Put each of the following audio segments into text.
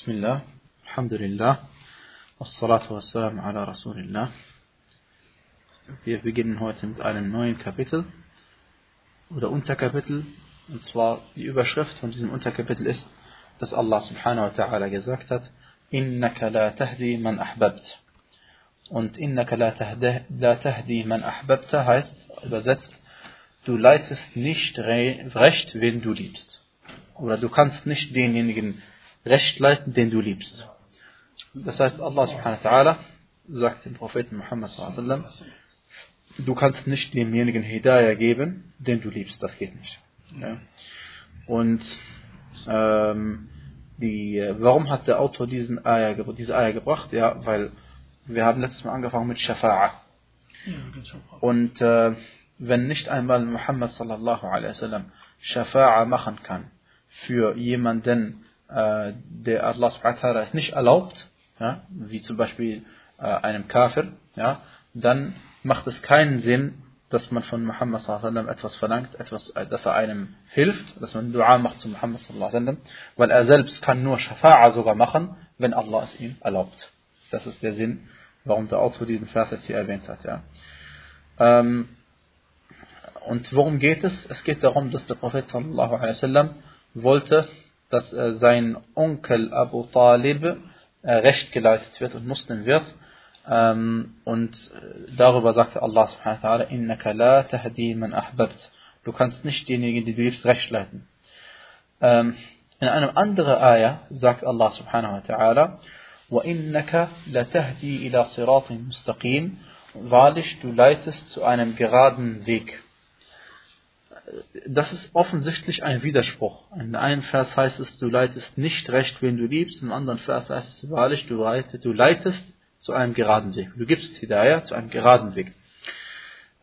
Bismillah, Alhamdulillah, Wassalatu wassalam ala Rasulillah. Wir beginnen heute mit einem neuen Kapitel oder Unterkapitel. Und zwar die Überschrift von diesem Unterkapitel ist, dass Allah subhanahu wa ta'ala gesagt hat, Innaka la tahdi man ahbabt. Und Innaka la tahdi man ahbabta heißt, übersetzt, du leitest nicht recht, wen du liebst. Oder du kannst nicht denjenigen recht leiten, den du liebst. Das heißt, Allah subhanahu wa ta'ala sagt dem Propheten Muhammad sallam, du kannst nicht demjenigen Hidayah geben, den du liebst. Das geht nicht. Ja. Und ähm, die, warum hat der Autor diesen Ayah, diese Ayah gebracht? Ja, weil wir haben letztes Mal angefangen mit Shafa'a. Und äh, wenn nicht einmal Muhammad sallallahu alaihi wasallam Shafa'a machen kann für jemanden, äh, der Allah subhanahu es nicht erlaubt, ja, wie zum Beispiel äh, einem Kafir, ja, dann macht es keinen Sinn, dass man von Muhammad wasallam etwas verlangt, etwas, äh, dass er einem hilft, dass man Dua macht zu Muhammad wasallam, weil er selbst kann nur Shafa'a sogar machen, wenn Allah es ihm erlaubt. Das ist der Sinn, warum der Autor diesen Vers jetzt hier erwähnt hat, ja. Ähm, und worum geht es? Es geht darum, dass der Prophet sallallahu alaihi wasallam wollte, dass äh, sein Onkel Abu Talib äh, recht geleitet wird und Muslim wird. Ähm, und äh, darüber sagte Allah subhanahu wa ta'ala, Innaka la tahdi man ahbabt. Du kannst nicht diejenigen, die du liebst, recht leiten. Ähm, in einem anderen Ayah sagt Allah subhanahu wa ta'ala, وَإِنَّكَ لَتَهْدِي إِلَى صِرَاطٍ مُسْتَقِيمٍ Wahrlich, du leitest zu einem geraden Weg das ist offensichtlich ein Widerspruch. In einem Vers heißt es, du leitest nicht recht, wen du liebst, im anderen Vers heißt es wahrlich, du leitest, du leitest zu einem geraden Weg. Du gibst Hidayah zu einem geraden Weg.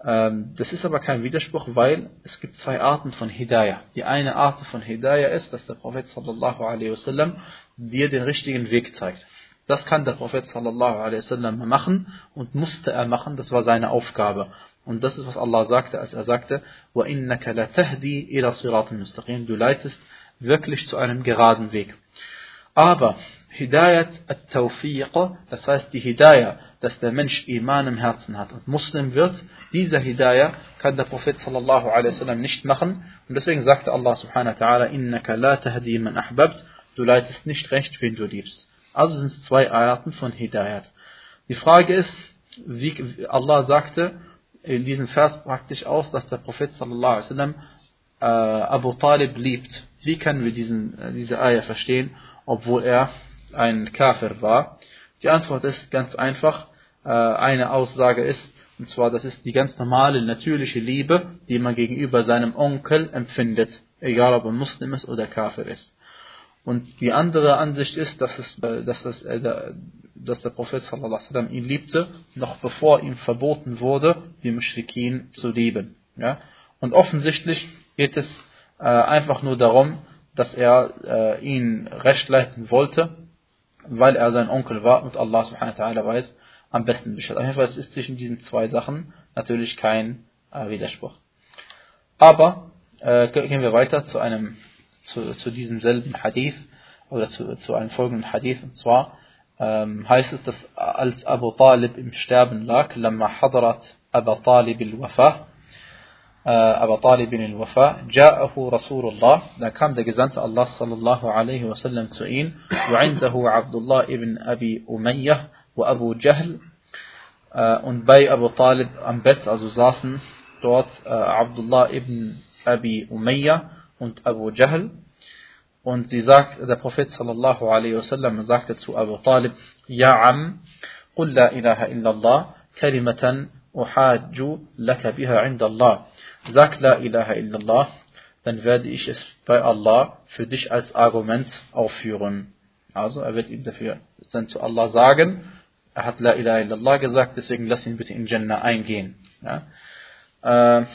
Ähm, das ist aber kein Widerspruch, weil es gibt zwei Arten von Hidayah. Die eine Art von Hidayah ist, dass der Prophet sallallahu alaihi wasallam dir den richtigen Weg zeigt. Das kann der Prophet sallallahu alaihi wasallam machen und musste er machen, das war seine Aufgabe. Und das ist, was Allah sagte, als er sagte, وَإِنَّكَ لَتَهْدِي إِلَى صِرَاطٍ مُسْتَقِيمٍ Du leitest wirklich zu einem geraden Weg. Aber Hidayat at-Tawfiq, das heißt die Hidayah, dass der Mensch Iman im Herzen hat und Muslim wird, dieser Hidayah kann der Prophet sallallahu alaihi wasallam nicht machen. Und deswegen sagte Allah subhanahu wa ta'ala, إِنَّكَ لَا تَهْدِي مَنْ أَحْبَبْتَ Du leitest nicht recht, wen du liebst. Also sind es zwei Arten von Hidayat. Die Frage ist, wie Allah sagte, in diesem Vers praktisch aus, dass der Prophet sallallahu alaihi wasallam äh, Abu Talib liebt. Wie können wir diesen, äh, diese Eier verstehen, obwohl er ein Kafir war? Die Antwort ist ganz einfach. Äh, eine Aussage ist, und zwar, das ist die ganz normale, natürliche Liebe, die man gegenüber seinem Onkel empfindet, egal ob er Muslim ist oder Kafir ist. Und die andere Ansicht ist, dass, es, dass, es, äh, dass der Prophet sallam, ihn liebte, noch bevor ihm verboten wurde, die Mushrikin zu lieben. Ja? Und offensichtlich geht es äh, einfach nur darum, dass er äh, ihn recht leiten wollte, weil er sein Onkel war und Allah subhanahu wa ta'ala weiß am besten Bescheid. Auf jeden Fall ist zwischen diesen zwei Sachen natürlich kein äh, Widerspruch. Aber äh, gehen wir weiter zu einem zu, zu diesem selben Hadith oder zu, zu einem folgenden Hadith und zwar ähm, heißt es, dass als Abu Talib im Sterben lag, لما حضرت أبا طالب الوفاة أبا طالب الوفاة جاءه رسول الله da kam der Gesandte Allah sallallahu alaihi wasallam zu ihm وعنده عبد الله ibn Abi Umayyah وأبو جهل und bei Abu Talib am Bett also saßen dort Abdullah ibn Abi Umayyah und Abu Jahl. Und sie sagt, der Prophet sallallahu alaihi wasallam sagte zu Abu Talib, Ja Am, قل لا إله إلا الله كلمة أحاج لك بها عند الله. Sag La ilaha illallah, dann werde ich es bei Allah für dich als Argument aufführen. Also er wird ihm dafür dann zu Allah sagen, er hat La ilaha illallah gesagt, deswegen lass ihn bitte in Jannah eingehen. Ja? Äh,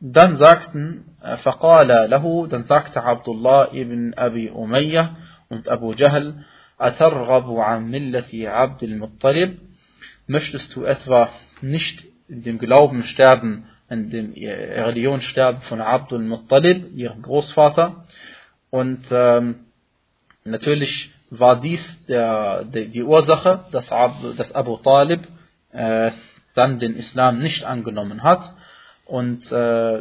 dann sagten, فقال له, dann sagte Abdullah ibn Abi Umayyah und Abu Jahl, أترغب عن ملة عبد المطلب, möchtest du etwa nicht in dem Glauben sterben, in der Religion sterben von Abdul Muttalib, ihrem Großvater? Und ähm, natürlich war dies der, der, die Ursache, dass, dass Abu Talib äh, dann den Islam nicht angenommen hat und äh,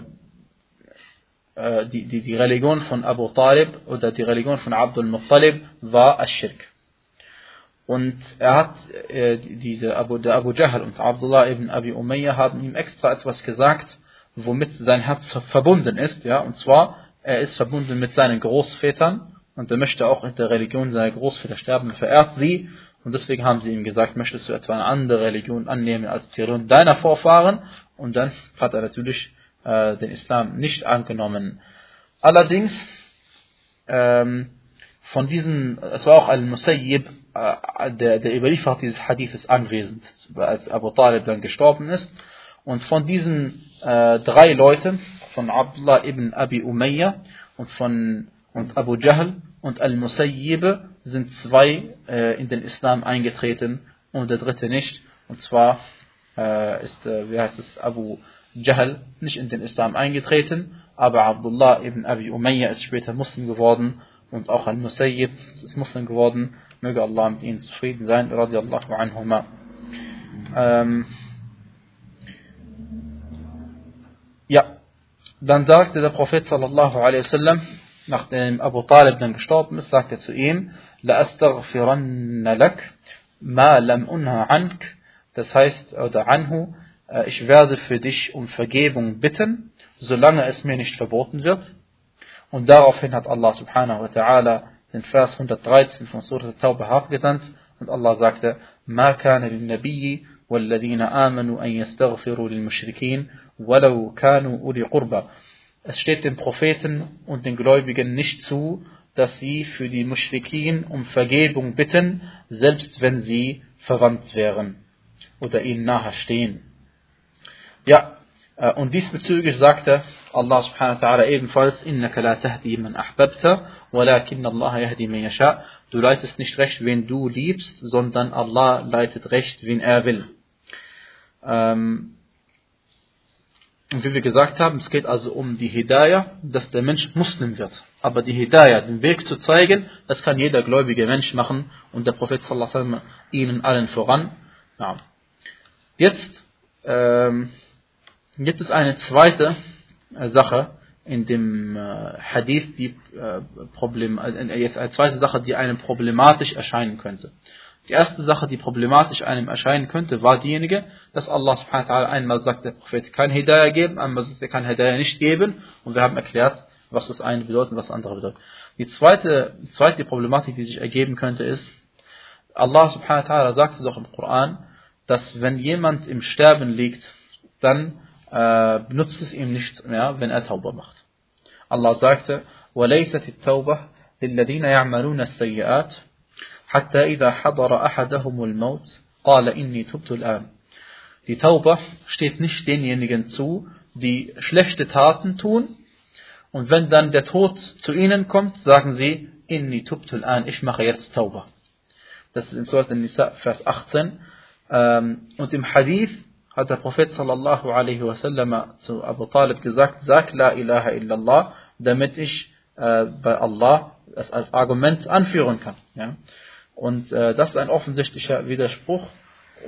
äh die, die, die Religion von Abu Talib oder die Religion von Abdul Muttalib war Ash-Shirk. Und er hat äh, diese Abu, Abu Jahl und Abdullah ibn Abi Umayyah haben ihm extra etwas gesagt, womit sein Herz verbunden ist, ja, und zwar er ist verbunden mit seinen Großvätern und er möchte auch in der Religion seiner Großväter sterben, verehrt sie und deswegen haben sie ihm gesagt, möchtest du etwa eine andere Religion annehmen als die Religion deiner Vorfahren? Und dann hat er natürlich äh, den Islam nicht angenommen. Allerdings ähm, von diesen, es war auch Al-Musayyib, äh, der, der Überlieferer dieses Hadithes anwesend, als Abu Talib dann gestorben ist. Und von diesen äh, drei Leuten, von Abdullah ibn Abi Umayyah und von und Abu Jahl und Al-Musayyib sind zwei äh, in den Islam eingetreten und der dritte nicht. Und zwar ist, äh, wie heißt es, Abu Jahl nicht in den Islam eingetreten, aber Abdullah ibn Abi Umayyah ist später Muslim geworden und auch Al-Musayyib ist Muslim geworden. Möge Allah mit ihnen zufrieden sein, radiallahu anhuma. Ähm, ja, dann sagte der Prophet sallallahu alaihi wasallam, nachdem Abu Talib dann gestorben ist, sagte er zu ihm, لَأَسْتَغْفِرَنَّ لَكَ مَا لَمْ أُنْهَ عَنْكَ Das heißt, oder anhu, äh, ich werde für dich um Vergebung bitten, solange es mir nicht verboten wird. Und daraufhin hat Allah subhanahu wa ta'ala den Vers 113 von Surah Tauba abgesandt und Allah sagte, مَا كَانَ لِلنَّبِيِّ والذين آمنوا أن يستغفروا للمشركين ولو كانوا أولي قربى es steht den Propheten und den Gläubigen nicht zu, dass sie für die Muschrikin um Vergebung bitten, selbst wenn sie verwandt wären oder ihnen nahestehen. Ja, äh, und diesbezüglich sagte Allah subhanahu wa ta'ala ebenfalls, Innaka la tahdi man ahbabta, walakin اللَّهَ يَهْدِي man يَشَاء Du leitest nicht recht, wen du liebst, sondern Allah leitet recht, wen er will. Ähm, und wie wir gesagt haben, es geht also um die Hidayah, dass der Mensch Muslim wird. Aber die Hidayah, den Weg zu zeigen, das kann jeder gläubige Mensch machen und der Prophet sallallahu alaihi ihnen allen voran. Ja. Jetzt ähm, gibt es eine zweite äh, Sache in dem äh, Hadith, die äh, Problem, äh, jetzt eine zweite Sache, die einem problematisch erscheinen könnte. Die erste Sache, die problematisch einem erscheinen könnte, war diejenige, dass Allah subhanahu wa ta'ala einmal sagt, der Prophet kann Hidayah geben, einmal sagt, er kann Hidayah nicht geben. Und wir haben erklärt, was das eine bedeutet und was das andere bedeutet. Die zweite, zweite Problematik, die sich ergeben könnte, ist, Allah subhanahu wa ta'ala sagt es auch im Koran, dass wenn jemand im Sterben liegt, dann äh, benutzt es ihm nichts mehr, wenn er Tauber macht. Allah sagte, وَلَيْسَتِ التَّوْبَةِ لِلَّذِينَ يَعْمَلُونَ السَّيِّئَاتِ حتى إذا حضر أحدهم الموت قال إني تبت الآن. Die Tauba steht nicht denjenigen zu, die schlechte Taten tun und wenn dann der Tod zu ihnen kommt, sagen sie, Inni tubtul an, ich mache jetzt Tauba. Das ist in Surat Nisa, Vers 18. Ähm, und im Hadith hat der Prophet sallallahu alaihi wasallam zu Abu Talib gesagt, sag la ilaha illallah, damit ich äh, bei Allah das als Argument anführen kann. Ja? Und äh, das ist ein offensichtlicher Widerspruch.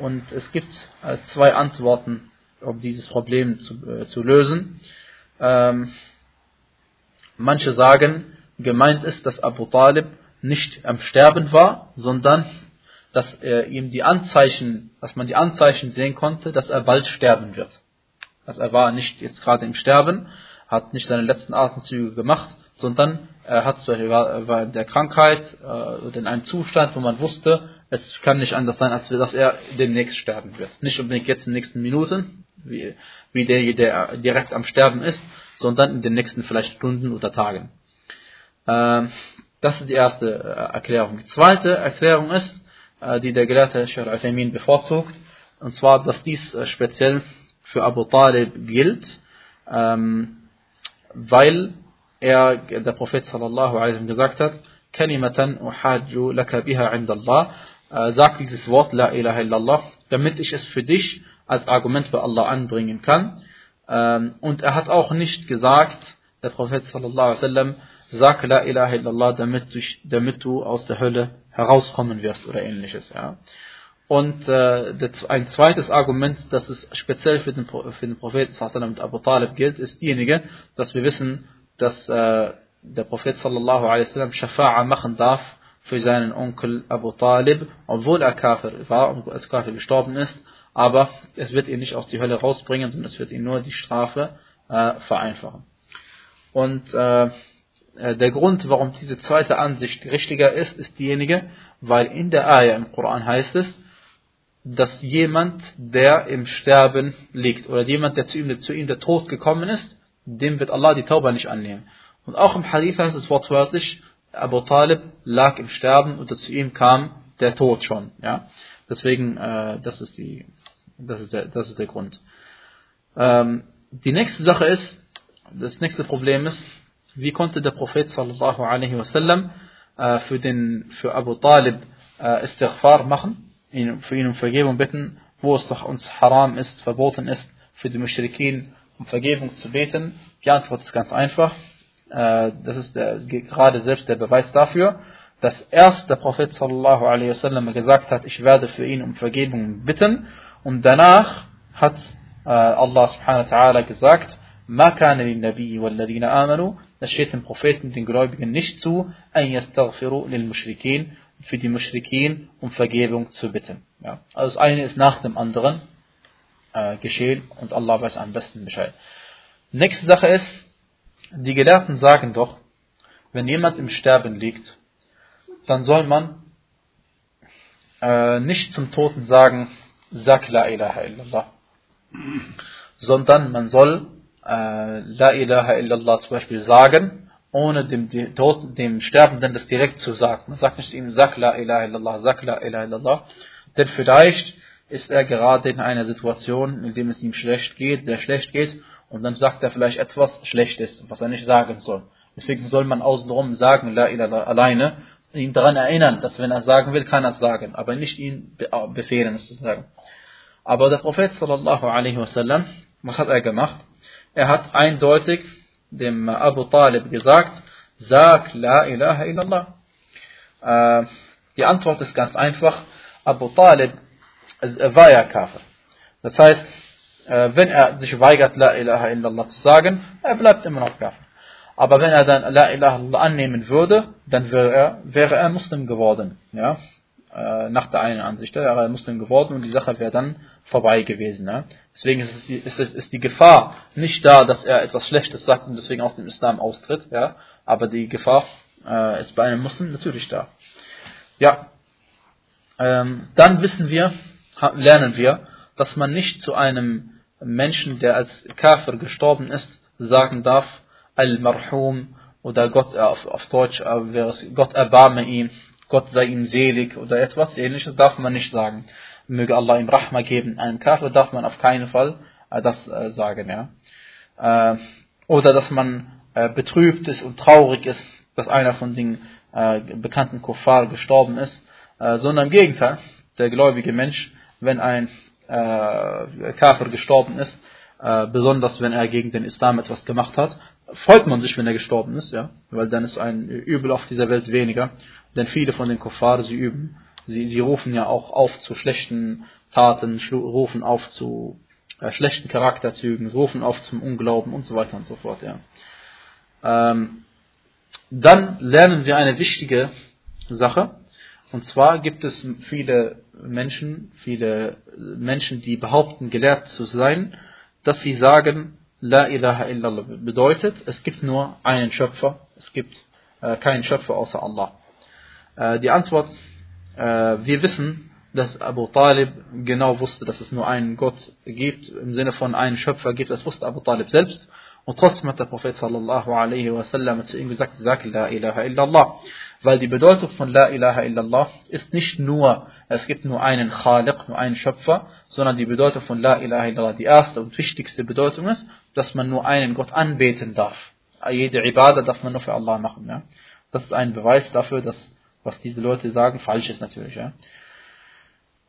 Und es gibt äh, zwei Antworten, um dieses Problem zu, äh, zu lösen. Ähm, manche sagen, gemeint ist, dass Abu Talib nicht am Sterben war, sondern dass er ihm die Anzeichen, dass man die Anzeichen sehen konnte, dass er bald sterben wird. Also er war nicht jetzt gerade im Sterben, hat nicht seine letzten Atemzüge gemacht, sondern er hat war in der Krankheit äh, oder in einem Zustand, wo man wusste, es kann nicht anders sein, als dass er demnächst sterben wird. Nicht unbedingt jetzt in den nächsten Minuten, wie, wie der, der direkt am Sterben ist, sondern in den nächsten vielleicht Stunden oder Tagen. Ähm, das ist die erste äh, Erklärung. Die zweite Erklärung ist, die der Gelehrte Shar Uthaymeen bevorzugt, und zwar, dass dies speziell für Abu Talib gilt, ähm, weil er, der Prophet sallallahu alaihi wasallam gesagt hat, Kalimatan uhajju laka biha indallah, äh, sag dieses Wort, la ilaha illallah, damit ich es für dich als Argument bei Allah anbringen kann. Ähm, und er hat auch nicht gesagt, der Prophet sallallahu alaihi wasallam, sag La ilaha illallah, damit du aus der Hölle herauskommen wirst oder ähnliches. Ja. Und äh, ein zweites Argument, das es speziell für den, für den Propheten mit Abu Talib gilt, ist diejenige, dass wir wissen, dass äh, der Prophet sallallahu alaihi wasallam Shafa'a machen darf für seinen Onkel Abu Talib, obwohl er Kafir war und als Kafir gestorben ist, aber es wird ihn nicht aus die Hölle rausbringen, sondern es wird ihn nur die Strafe äh, vereinfachen. Und äh, der Grund, warum diese zweite Ansicht richtiger ist, ist diejenige, weil in der Ayah im Koran heißt es, dass jemand, der im Sterben liegt, oder jemand, der zu ihm, zu ihm der Tod gekommen ist, dem wird Allah die Tauba nicht annehmen. Und auch im Hadith heißt es wortwörtlich, Abu Talib lag im Sterben und zu ihm kam der Tod schon. Ja? Deswegen, äh, das, ist die, das, ist der, das ist der Grund. Ähm, die nächste Sache ist, das nächste Problem ist, wie konnte der Prophet sallallahu alaihi wasallam äh, für, den, für Abu Talib äh, Istighfar machen, für ihn um Vergebung bitten, wo es doch uns haram ist, verboten ist, für die Mushrikin um Vergebung zu beten? Die Antwort ist ganz einfach. Äh, das ist der, gerade selbst der Beweis dafür, dass erst der Prophet sallallahu alaihi wasallam gesagt hat, ich werde für ihn um Vergebung bitten und danach hat äh, Allah subhanahu wa ta'ala gesagt, Makane lil Nabi walladina amanu, das steht dem Propheten, den Gläubigen nicht zu, ein yastaghfiru lil Mushrikin, für die Mushrikin um Vergebung zu bitten. Ja. Also das eine ist nach dem anderen äh, geschehen und Allah weiß am besten Bescheid. Nächste Sache ist, die Gelehrten sagen doch, wenn jemand im Sterben liegt, dann soll man äh, nicht zum Toten sagen, sag la ilaha illallah, sondern man soll äh, La ilaha illallah zum Beispiel sagen, ohne dem, dem, Toten, dem Sterbenden das direkt zu sagen. Man sagt nicht ihm, sag La ilaha illallah, sag La ilaha illallah, denn vielleicht ist er gerade in einer Situation, in der es ihm schlecht geht, sehr schlecht geht, und dann sagt er vielleicht etwas Schlechtes, was er nicht sagen soll. Deswegen soll man außenrum sagen, La ilaha alleine, ihn daran erinnern, dass wenn er sagen will, kann er es sagen, aber nicht ihn befehlen, es zu sagen. Aber der Prophet sallallahu alaihi wasallam, was hat er gemacht? Er hat eindeutig dem Abu Talib gesagt, sag La ilaha illallah. Äh, die Antwort ist ganz einfach. Abu Talib war ja Kafir. Das heißt, äh, wenn er sich weigert, La ilaha illallah zu sagen, er bleibt immer noch Kafir. Aber wenn er dann La ilaha illallah annehmen würde, dann wäre er, wäre er Muslim geworden. Ja? Äh, nach der einen Ansicht wäre er Muslim geworden und die Sache wäre dann vorbei gewesen. Ja? Deswegen ist, es die, ist, ist die Gefahr nicht da, dass er etwas Schlechtes sagt und deswegen aus dem Islam austritt. Ja? Aber die Gefahr äh, ist bei einem Muslim natürlich da. Ja, ähm, dann wissen wir, lernen wir, dass man nicht zu einem Menschen, der als Kafir gestorben ist, sagen darf, Al-Marhum oder Gott äh, auf, auf Deutsch äh, wäre es Gott erbarme ihn, Gott sei ihm selig oder etwas ähnliches, darf man nicht sagen möge Allah ihm Rahma geben. Einem Kafir darf man auf keinen Fall äh, das äh, sagen. Ja? Äh, oder dass man betrübt ist und traurig ist, dass einer von den bekannten Kuffar gestorben ist, sondern im Gegenteil, der gläubige Mensch, wenn ein Kafir gestorben ist, besonders wenn er gegen den Islam etwas gemacht hat, freut man sich, wenn er gestorben ist, ja, weil dann ist ein Übel auf dieser Welt weniger, denn viele von den Kuffar, sie üben Sie, sie rufen ja auch auf zu schlechten Taten, rufen auf zu äh, schlechten Charakterzügen, rufen auf zum Unglauben und so weiter und so fort. Ja. Ähm, dann lernen wir eine wichtige Sache. Und zwar gibt es viele Menschen, viele Menschen, die behaupten, gelehrt zu sein, dass sie sagen, La ilaha illallah bedeutet, es gibt nur einen Schöpfer, es gibt äh, keinen Schöpfer außer Allah. Äh, die Antwort äh, wir wissen, dass Abu Talib genau wusste, dass es nur einen Gott gibt, im Sinne von einen Schöpfer gibt, das wusste Abu Talib selbst. Und trotzdem hat der Prophet sallallahu alaihi wasallam zu ihm gesagt, sag La ilaha illallah. Weil die Bedeutung von La ilaha illallah ist nicht nur, es gibt nur einen Khaliq, nur einen Schöpfer, sondern die Bedeutung von La ilaha illallah, die erste und wichtigste Bedeutung ist, dass man nur einen Gott anbeten darf. Jede Ibadah darf man nur für Allah machen. Ja? Das ist ein Beweis dafür, dass was diese Leute sagen, falsch ist natürlich. Ja,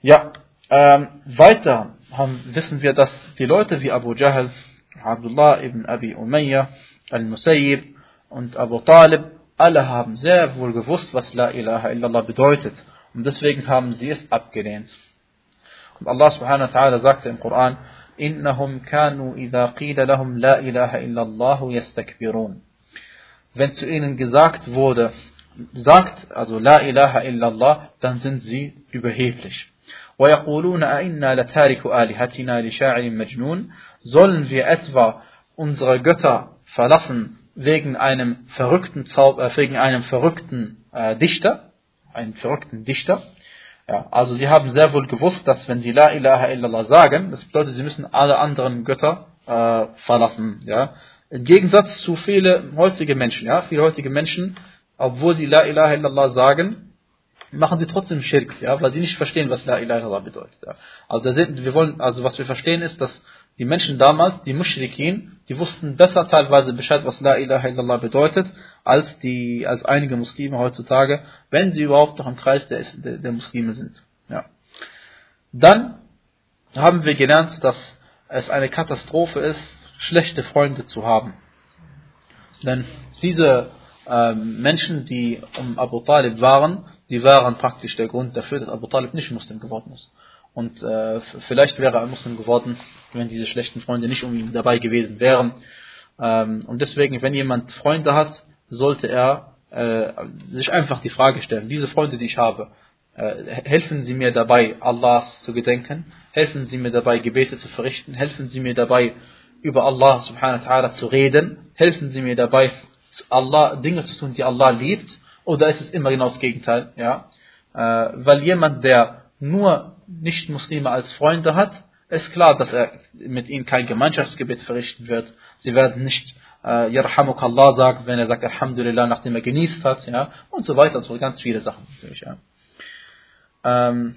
ja ähm, weiter haben, wissen wir, dass die Leute wie Abu Jahl, Abdullah ibn Abi Umayyah, Al-Musayyib und Abu Talib, alle haben sehr wohl gewusst, was La ilaha illallah bedeutet. Und deswegen haben sie es abgelehnt. Und Allah subhanahu wa ta'ala sagte im Koran, إنهم كانوا إذا قيل لهم لا إله إلا الله يستكبرون. Wenn zu ihnen gesagt wurde, sagt, also La ilaha illallah, dann sind sie überheblich. ويقولون أئنا لتارك آلهتنا لشاعر مجنون Sollen wir etwa unsere Götter verlassen wegen einem verrückten Zauber, äh, wegen einem verrückten äh, Dichter, einen verrückten Dichter? Ja, also sie haben sehr wohl gewusst, dass wenn sie La ilaha illallah sagen, das bedeutet, sie müssen alle anderen Götter äh, verlassen. Ja? Im Gegensatz zu vielen heutigen Menschen. Ja? Viele heutige Menschen, obwohl sie La ilaha illallah sagen, machen sie trotzdem Schirk, ja? weil sie nicht verstehen, was La ilaha illallah bedeutet. Ja? Also, sind, wir wollen, also was wir verstehen ist, dass die Menschen damals, die Mushrikin, die wussten besser teilweise Bescheid, was La ilaha illallah bedeutet, als die, als einige Muslime heutzutage, wenn sie überhaupt noch im Kreis der, der, der Muslime sind. Ja. Dann haben wir gelernt, dass es eine Katastrophe ist, schlechte Freunde zu haben. Denn diese Menschen, die um Abu Talib waren, die waren praktisch der Grund dafür, dass Abu Talib nicht Muslim geworden ist. Und äh, vielleicht wäre er Muslim geworden, wenn diese schlechten Freunde nicht um ihn dabei gewesen wären. Ähm, und deswegen, wenn jemand Freunde hat, sollte er äh, sich einfach die Frage stellen, diese Freunde, die ich habe, äh, helfen sie mir dabei, Allahs zu gedenken? Helfen sie mir dabei, Gebete zu verrichten? Helfen sie mir dabei, über Allah subhanahu wa ta'ala zu reden? Helfen sie mir dabei, Allah Dinge zu tun, die Allah liebt? Oder ist es immer genau das Gegenteil? Ja? Äh, weil jemand, der nur Nicht-Muslime als Freunde hat, ist klar, dass er mit ihnen kein Gemeinschaftsgebet verrichten wird. Sie werden nicht äh, Allah sagen, wenn er sagt Alhamdulillah, nachdem er genießt hat, ja, und so weiter und so ganz viele Sachen natürlich, ja. Ähm,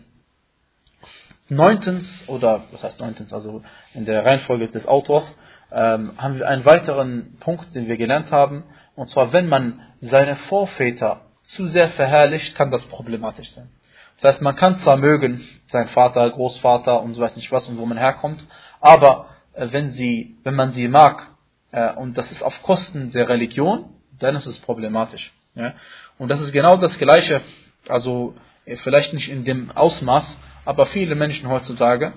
neuntens, oder was heißt neuntens, also in der Reihenfolge des Autors, ähm, haben wir einen weiteren Punkt, den wir gelernt haben, und zwar, wenn man seine Vorväter zu sehr verherrlicht, kann das problematisch sein. Das heißt, man kann zwar mögen, sein Vater, Großvater und so weiß nicht was und wo man herkommt, aber äh, wenn sie, wenn man sie mag, äh, und das ist auf Kosten der Religion, dann ist es problematisch. Und das ist genau das Gleiche, also äh, vielleicht nicht in dem Ausmaß, aber viele Menschen heutzutage,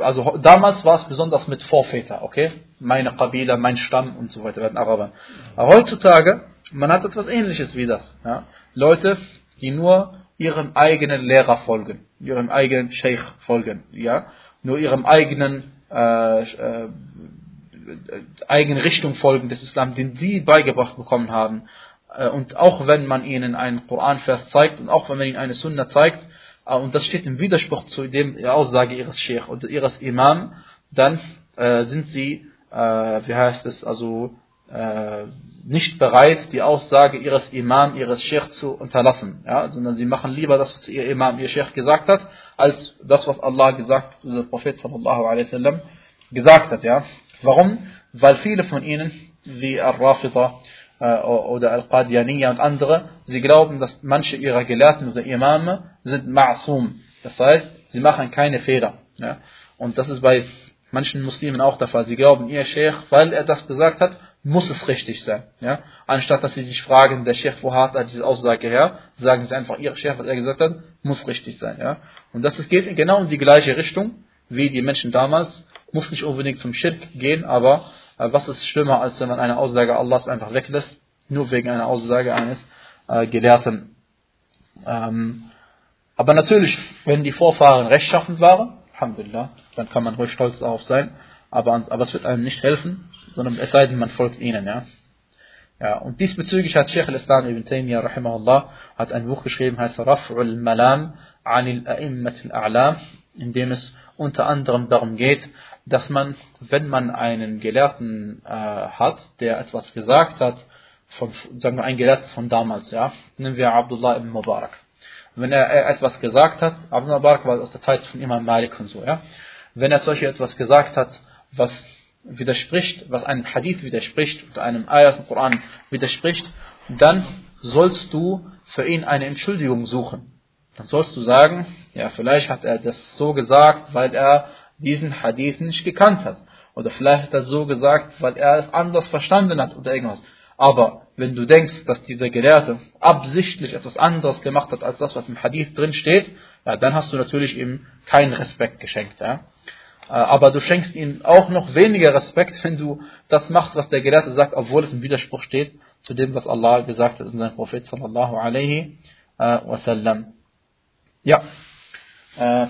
also damals war es besonders mit Vorväter, okay? Meine Kabila, mein Stamm und so weiter, werden Araber. Aber heutzutage, man hat etwas ähnliches wie das. Ja? Leute, die nur ihrem eigenen Lehrer folgen, ihrem eigenen Sheikh folgen, ja? Nur ihrem eigenen äh, äh, eigenen Richtung folgen des Islam, den sie beigebracht bekommen haben. Äh, und auch wenn man ihnen einen Koranvers zeigt und auch wenn man ihnen eine Sunna zeigt, und das steht im Widerspruch zu dem, Aussage ihres Sheikh oder ihres Imam, dann äh, sind sie, äh, wie heißt es, also äh, nicht bereit, die Aussage ihres Imam, ihres Sheikh zu unterlassen, ja, sondern sie machen lieber das, was ihr Imam, ihr Sheikh gesagt hat, als das, was Allah gesagt, der Prophet sallallahu alaihi wasallam gesagt hat, ja. Warum? Weil viele von ihnen, wie Al-Rafida oder Al-Qadiyaniyya und andere, sie glauben, dass manche ihrer Gelehrten oder Imame sind ma'asum. Das heißt, sie machen keine Fehler. Ja? Und das ist bei manchen Muslimen auch der Fall. Sie glauben, ihr Sheikh, weil er das gesagt hat, muss es richtig sein. Ja? Anstatt dass sie sich fragen, der Sheikh, wo hat er diese Aussage her, sagen sie einfach, ihr Sheikh, was er gesagt hat, muss richtig sein. Ja? Und das geht genau in die gleiche Richtung wie die Menschen damals muss nicht unbedingt zum Schirk gehen, aber äh, was ist schlimmer, als wenn man eine Aussage Allahs einfach weglässt, nur wegen einer Aussage eines äh, Gelehrten. Ähm, aber natürlich, wenn die Vorfahren rechtschaffend waren, Alhamdulillah, dann kann man ruhig stolz darauf sein, aber, aber es wird einem nicht helfen, sondern es sei denn, man folgt ihnen, ja. Ja, und diesbezüglich hat Sheikh al-Islam ibn Taymiyyah rahimahullah hat ein Buch geschrieben, heißt Raf'ul Malam anil A'immat al-A'lam, in dem es unter anderem darum geht, dass man, wenn man einen Gelehrten äh, hat, der etwas gesagt hat, von, sagen wir ein Gelehrter von damals, ja, nehmen wir Abdullah ibn Mubarak. Wenn er, er etwas gesagt hat, Abdullah Mubarak war aus der Zeit von Imam Malik und so, ja, wenn er solche etwas gesagt hat, was widerspricht, was einem Hadith widerspricht oder einem Ayat im Koran widerspricht, dann sollst du für ihn eine Entschuldigung suchen. Dann sollst du sagen, ja, vielleicht hat er das so gesagt, weil er diesen Hadith nicht gekannt hat. Oder vielleicht hat er so gesagt, weil er es anders verstanden hat oder irgendwas. Aber wenn du denkst, dass dieser Gelehrte absichtlich etwas anderes gemacht hat, als das, was im Hadith drin steht, ja, dann hast du natürlich ihm keinen Respekt geschenkt. Ja. Äh, aber du schenkst ihm auch noch weniger Respekt, wenn du das machst, was der Gelehrte sagt, obwohl es im Widerspruch steht zu dem, was Allah gesagt hat in seinem Prophet sallallahu alaihi äh, wasallam. Ja, äh,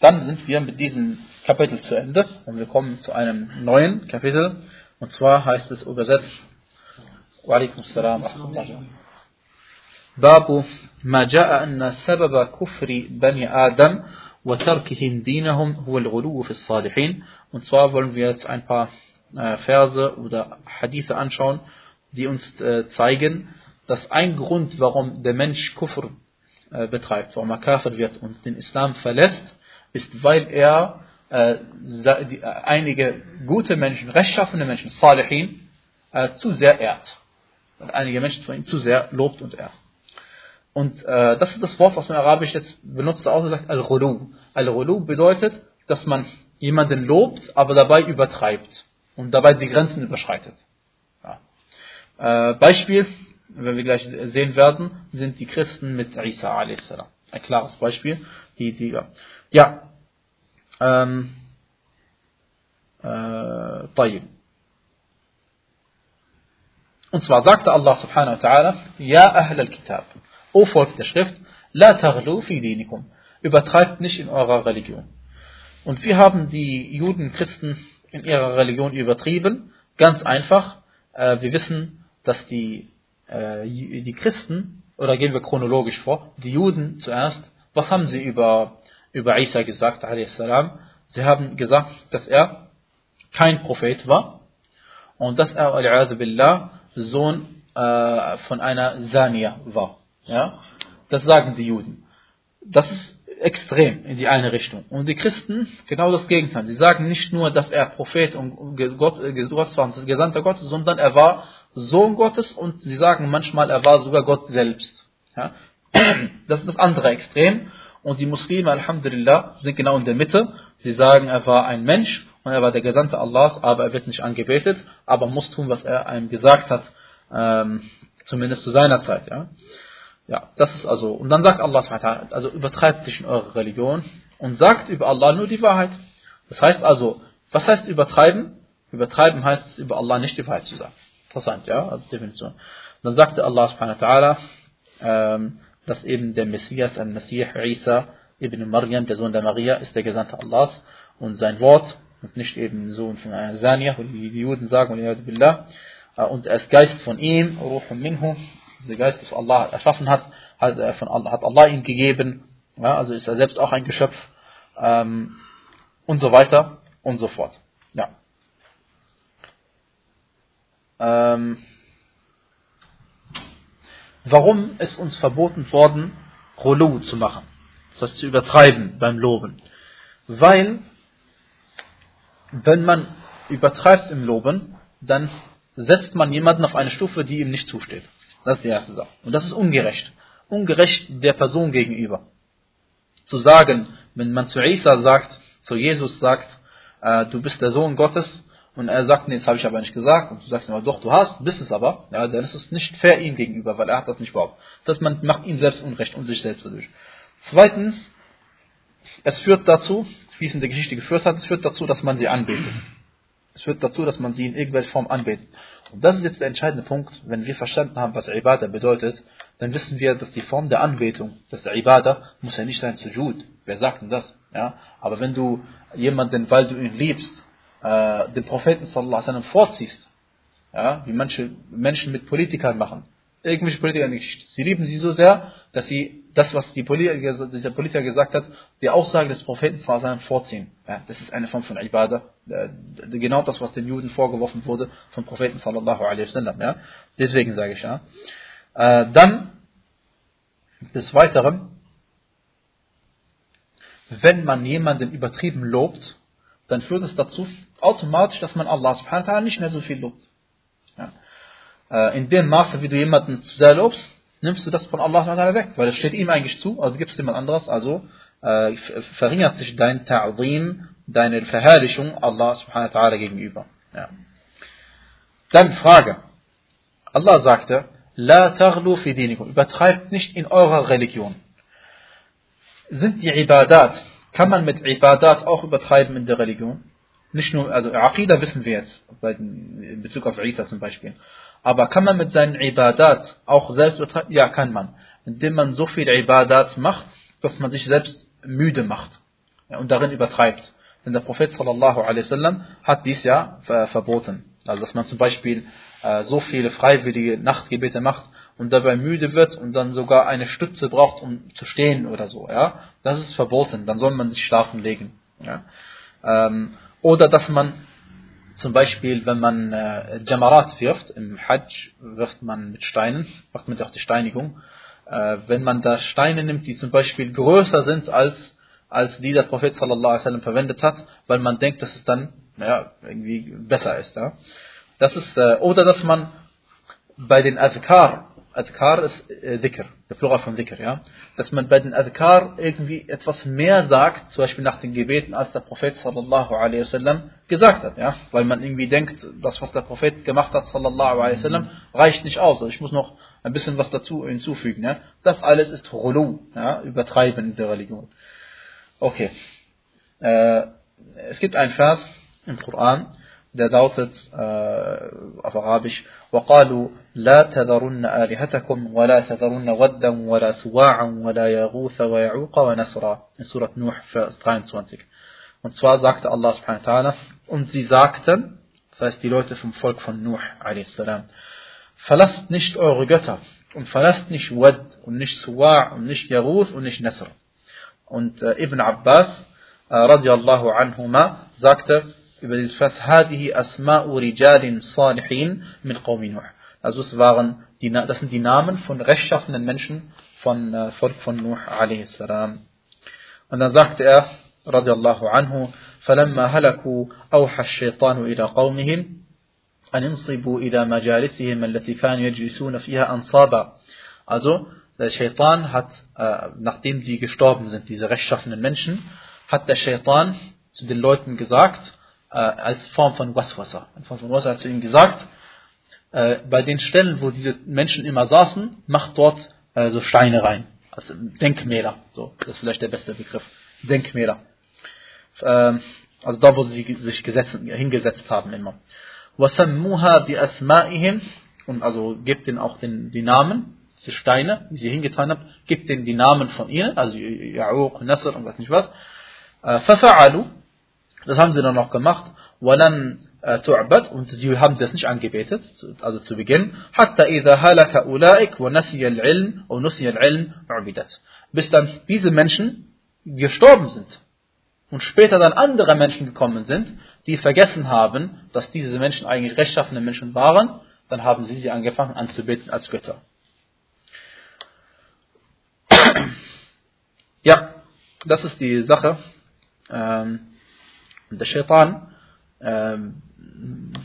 dann sind wir mit diesem Kapitel zu Ende und wir kommen zu einem neuen Kapitel und zwar heißt es übersetzt وعليكم السلام ورحمة الله باب ما جاء أن سبب كفر بني آدم وتركهم دينهم هو الغلو في الصالحين und zwar wollen wir jetzt ein paar äh, Verse oder Hadithe anschauen, die uns äh, zeigen, dass ein Grund, warum der Mensch Kufr äh, betreibt, warum er Kafir wird und den Islam verlässt, ist, weil er einige gute Menschen, rechtschaffene Menschen, Salihin, zu sehr ehrt. Und einige Menschen von ihm zu sehr lobt und ehrt. Und äh, das ist das Wort, was man Arabisch jetzt benutzt, auch sagt Al-Ghulu. Al-Ghulu bedeutet, dass man jemanden lobt, aber dabei übertreibt und dabei die Grenzen überschreitet. Ja. Äh, Beispiel, wenn wir gleich sehen werden, sind die Christen mit Isa a.s. Ein klares Beispiel. Die, die, ja. Ähm, äh, Und zwar sagte Allah subhanahu wa ta'ala, Ja Ahl al-Kitab. O Volk der Schrift, La taghlu fi dinikum. Übertreibt nicht in eurer Religion. Und wir haben die Juden, Christen in ihrer Religion übertrieben. Ganz einfach. Äh, wir wissen, dass die, äh, die Christen, oder gehen wir chronologisch vor, die Juden zuerst, was haben sie über, über Isa gesagt, salam? Sie haben gesagt, dass er kein Prophet war und dass er, billah, Sohn äh, von einer Sania war. Ja? Das sagen die Juden. Das ist extrem in die eine Richtung. Und die Christen genau das Gegenteil. Sie sagen nicht nur, dass er Prophet und Gott, äh, Gott war, Gesandter Gottes, sondern er war Sohn Gottes und sie sagen manchmal, er war sogar Gott selbst. Ja? Das ist das andere Extrem. Und die Muslime, Alhamdulillah, sind genau in der Mitte. Sie sagen, er war ein Mensch und er war der Gesandte Allahs, aber er wird nicht angebetet, aber muss tun, was er einem gesagt hat, ähm, zumindest zu seiner Zeit. Ja? Ja, das ist also, und dann sagt Allah, also übertreibt dich in eurer Religion und sagt über Allah nur die Wahrheit. Das heißt also, was heißt übertreiben? Übertreiben heißt es, über Allah nicht die Wahrheit zu sagen. Interessant, ja, als Definition. Dann sagte Allah subhanahu wa ta'ala, ähm, dass eben der Messias, ein Messiah Isa ibn Maryam, der Sohn der Maria, ist der Gesandte Allahs und sein Wort und nicht eben Sohn von einer Sania, wie die Juden sagen, und er ist Geist von ihm, Ruhum minhu, der Geist, das Allah erschaffen hat, hat, äh, Allah, ihm gegeben, also ist er selbst auch ein Geschöpf ähm, und so weiter und so fort. Ja. Ähm, warum ist uns verboten worden, Rolu zu machen? Das heißt zu übertreiben beim Loben. Weil, wenn man übertreibt im Loben, dann setzt man jemanden auf eine Stufe, die ihm nicht zusteht. Das ist die erste Sache. Und das ist ungerecht. Ungerecht der Person gegenüber. Zu sagen, wenn man zu Isa sagt, zu Jesus sagt, äh, du bist der Sohn Gottes, und er sagt, nee, das habe ich aber nicht gesagt, und du sagst immer, doch, du hast, bist es aber, ja, dann ist es nicht fair ihm gegenüber, weil er hat das nicht behauptet. Das man macht ihm selbst Unrecht und sich selbst dadurch. Zweitens, es führt dazu, wie es in der Geschichte geführt hat, es führt dazu, dass man sie anbetet. Es führt dazu, dass man sie in irgendwelcher Form anbetet. Und das ist jetzt der entscheidende Punkt. Wenn wir verstanden haben, was Ibadah bedeutet, dann wissen wir, dass die Form der Anbetung, das Ibadah, muss ja nicht sein Sujud. Wer sagt denn das? Ja? Aber wenn du jemanden, weil du ihn liebst, äh, den Propheten sallallahu alaihi wasallam vorziehst, ja, wie manche Menschen mit Politikern machen, irgendwelche Politiker nicht. Sie lieben sie so sehr, dass sie das, was die Politiker, dieser Politiker gesagt hat, die Aussage des Propheten vorziehen. Ja, das ist eine Form von Ibadah. Äh, genau das, was den Juden vorgeworfen wurde vom Propheten sallallahu alaihi wasallam. Ja. Deswegen sage ich ja. Äh, dann des Weiteren, wenn man jemanden übertrieben lobt, dann führt es dazu automatisch, dass man Allah subhanahu wa ta'ala nicht mehr so viel lobt. Ja. Äh, in dem Maße, wie du jemanden zu sehr lobst, nimmst du das von Allah weg, weil es steht ihm eigentlich zu, also gibt es jemand anderes, also äh, verringert sich dein Ta'zim deine Verherrlichung Allah subhanahu wa ta'ala gegenüber. Ja. Dann Frage. Allah sagte, La taghlu fi dinikum. Übertreibt nicht in eurer Religion. Sind die Ibadat, kann man mit Ibadat auch übertreiben in der Religion? Nicht nur, also Aqidah wissen wir jetzt, in Bezug auf Isa zum Beispiel. Aber kann man mit seinen Ibadat auch selbst übertreiben? Ja, kann man. Indem man so viel Ibadat macht, dass man sich selbst müde macht und darin übertreibt. Denn der Prophet sallallahu alaihi wasallam hat dies ja verboten. Also dass man zum Beispiel äh, so viele freiwillige Nachtgebete macht und dabei müde wird und dann sogar eine Stütze braucht, um zu stehen oder so. Ja, das ist verboten. Dann soll man sich schlafen legen. Ja. Ähm, oder dass man zum Beispiel, wenn man äh, Jamarat wirft, im Hajj wirft man mit Steinen, macht man auch die Steinigung. Äh, wenn man da Steine nimmt, die zum Beispiel größer sind als, als die der Prophet sallallahu alaihi verwendet hat, weil man denkt, dass es dann naja, irgendwie besser ist. Ja? Das ist äh, oder dass man bei den Adhkar, Adhkar ist äh, Dhikr, der Plural von Dhikr, ja, dass man bei den Adhkar irgendwie etwas mehr sagt, zum Beispiel nach den Gebeten, als der Prophet sallallahu alaihi wasallam gesagt hat, ja, weil man irgendwie denkt, das was der Prophet gemacht hat sallallahu alaihi wasallam reicht nicht aus, also ich muss noch ein bisschen was dazu hinzufügen, ja. Das alles ist Hulu, ja, Übertreiben in der Religion. Okay. Äh, es gibt einen Vers im Koran, der lautet äh, auf Arabisch وقالوا لا تذرن آلهتكم ولا تذرن ودا ولا سواعا ولا يغوث ويعوق ونسرا in Surat Nuh Vers 23 und zwar sagte Allah subhanahu wa ta'ala und sie sagten das heißt die Leute vom Volk von Nuh a.s. verlasst nicht eure Götter und verlasst nicht Wad und nicht Suwa' und nicht Yaruth und nicht Nasr und äh, Ibn Abbas äh, radiallahu anhuma sagte über dieses Vers, Hadihi asma'u rijalin salihin min qawmi Nuh. Also es waren die, das sind die Namen von rechtschaffenen Menschen von äh, Volk von Nuh a.s. Und dann sagte er, radiallahu anhu, فلما هلكوا أوحى الشيطان إلى قومهم أن انصبوا إلى مجالسهم التي كانوا يجلسون فيها أنصابا. Also, der Shaitan hat, äh, nachdem die gestorben sind, diese rechtschaffenen Menschen, hat der Shaitan zu den Leuten gesagt, äh, als Form von Waswasser. In Form von Wasser hat zu ihnen gesagt, äh, bei den Stellen, wo diese Menschen immer saßen, macht dort äh, so Steine rein. Also Denkmäler. So, das ist vielleicht der beste Begriff. Denkmäler. Ähm, also da, wo sie sich gesetzt, hingesetzt haben immer. وَسَمُّوهَا بِأَسْمَائِهِمْ Und also gebt ihnen auch den, die Namen, diese Steine, die sie hingetan haben, gebt ihnen die Namen von ihnen, also Ya'uq, Nasr und was nicht was. فَفَعَلُوا das haben sie dann noch gemacht. وَلَنْ تُعْبَدْ Und sie haben das nicht angebetet, also zu Beginn. حَتَّى إِذَا هَلَكَ أُولَٰئِكَ وَنَسِيَ الْعِلْمِ أو نُسِيَ الْعِلْمِ عُبِدَتْ Bis dann diese Menschen gestorben sind. Und später dann andere Menschen gekommen sind, die vergessen haben, dass diese Menschen eigentlich rechtschaffene Menschen waren, dann haben sie sie angefangen anzubeten als Götter. Ja, das ist die Sache. Ähm, der Shaitan ähm,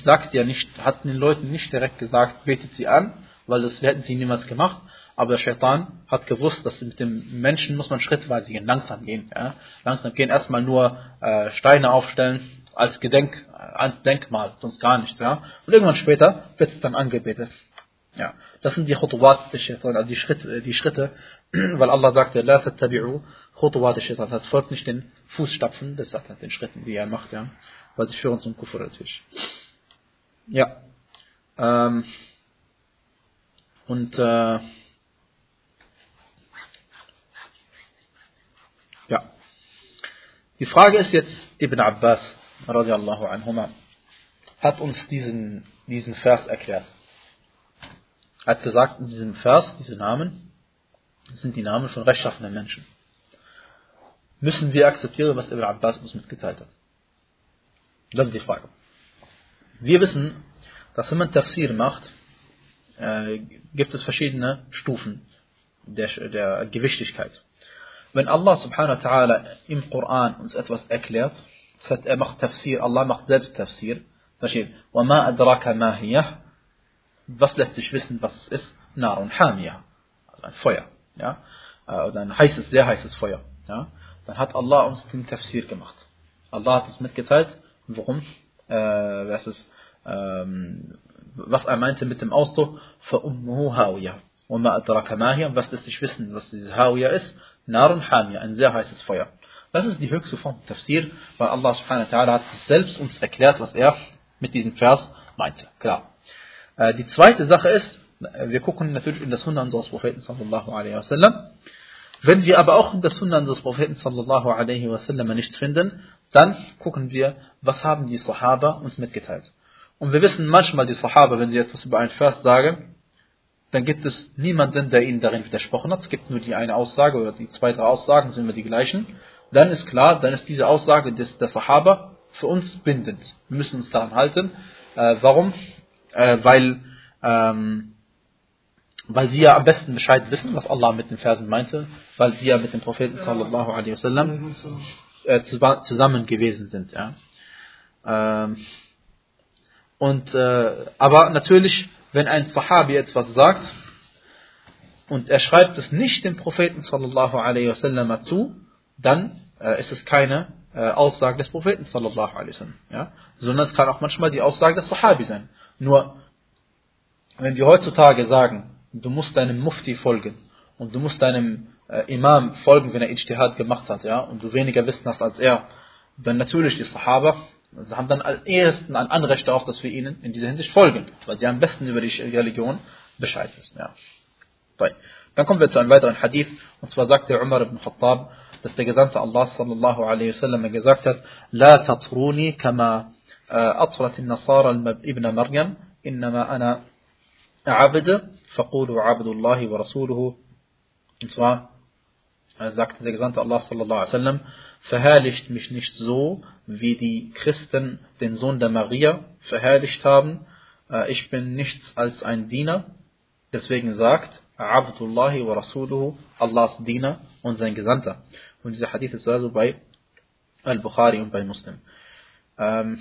sagt ja nicht, hat den Leuten nicht direkt gesagt, betet sie an, weil das hätten sie niemals gemacht. Aber der Shaitan hat gewusst, dass mit dem Menschen muss man schrittweise gehen, langsam gehen. Ja? Langsam gehen, erstmal nur äh, Steine aufstellen als Gedenk, als Denkmal, sonst gar nichts. Ja? Und irgendwann später wird es dann angebetet. Ja, das sind die Khutuwat des Shaitan, also die Schritte, die Schritte, weil Allah sagte, la tattabi'u Khutuwat des Shaitan, das folgt nicht den Fußstapfen des Satan, den Schritten, die er macht, ja, weil sie führen zum Kufr natürlich. Ja, ähm, und äh, ja, die Frage ist jetzt, Ibn Abbas, radiallahu anhuma, hat uns diesen, diesen Vers erklärt. Er hat gesagt in diesem Vers, diese Namen, sind die Namen von rechtschaffenen Menschen Müssen wir akzeptieren, was Ibn Abbas uns mitgeteilt hat? Das ist die Frage. Wir wissen, dass wenn man Tafsir macht, äh, gibt es verschiedene Stufen der, der Gewichtigkeit. Wenn Allah subhanahu wa ta'ala im Koran uns etwas erklärt, das heißt, er macht Tafsir, Allah macht selbst Tafsir, zum Beispiel, وَمَا أَدْرَكَ مَا هِيَهْ was lässt sich wissen, was es ist? Narun Hamia, also ein Feuer, ja, äh, oder ein heißes, sehr heißes Feuer, ja. Dann hat Allah uns den Tafsir gemacht. Allah hat uns mitgeteilt, warum, äh, was, ist, ähm, was er meinte mit dem Ausdruck, فَأُمُّهُ هَاوِيَةٌ وَمَا أَدْرَكَ مَا Was ist nicht wissen, was diese Hawiya ist? Narun Hamia, ein sehr heißes Feuer. Das ist die höchste Form Tafsir, weil Allah subhanahu wa ta'ala hat selbst uns erklärt, was er mit diesem Vers meinte. Klar. Äh, die zweite Sache ist, äh, wir gucken natürlich in das Sunna unseres Propheten sallallahu alaihi wasallam. Wenn wir aber auch in das Sunna unseres Propheten sallallahu alaihi wasallam nichts finden, dann gucken wir, was haben die Sahaba uns mitgeteilt. Und wir wissen manchmal die Sahaba, wenn sie etwas über einen Vers sagen, dann gibt es niemanden, der ihnen darin widersprochen hat. Es gibt nur die eine Aussage oder die zwei, drei Aussagen sind immer die gleichen dann ist klar, dann ist diese Aussage des, der Sahaba für uns bindend. Wir müssen uns daran halten. Äh, warum? Äh, weil, ähm, weil sie ja am besten Bescheid wissen, was Allah mit den Versen meinte, weil sie ja mit dem Propheten sallallahu alaihi wasallam äh, zusammen gewesen sind. Ja. Ähm, und, äh, aber natürlich, wenn ein Sahabi etwas sagt und er schreibt es nicht dem Propheten sallallahu alaihi wasallam zu, dann äh, ist es keine äh, Aussage des Propheten sallallahu alaihi wasallam, ja? sondern es kann auch manchmal die Aussage des Sahabi sein. Nur wenn wir heutzutage sagen, du musst deinem Mufti folgen und du musst deinem äh, Imam folgen, wenn er Ijtihad gemacht hat, ja, und du weniger Wissen hast als er, dann natürlich die Sahaba sie haben dann als ersten ein Anrecht darauf, dass wir ihnen in dieser Hinsicht folgen, weil sie am besten über die Religion Bescheid wissen. Ja. Dann kommen wir zu einem weiteren Hadith, und zwar sagt der Umar ibn Khattab, dass der Gesandte Allah sallallahu alaihi wasallam gesagt hat, La tatruni kama أطرت النصارى ابن مريم إنما أنا Abde, faqulu abdullahi wa rasuluhu. Und zwar äh, sagte der Gesandte Allah sallallahu alaihi wasallam, verherrlicht mich nicht so, wie die Christen den Sohn der Maria verherrlicht haben. Äh, ich bin nichts als ein Diener. Deswegen sagt Abdullahi wa Rasuluhu, Allahs Diener und sein Gesandter. Und dieser Hadith ist also bei Al-Bukhari und bei Muslim. Ähm,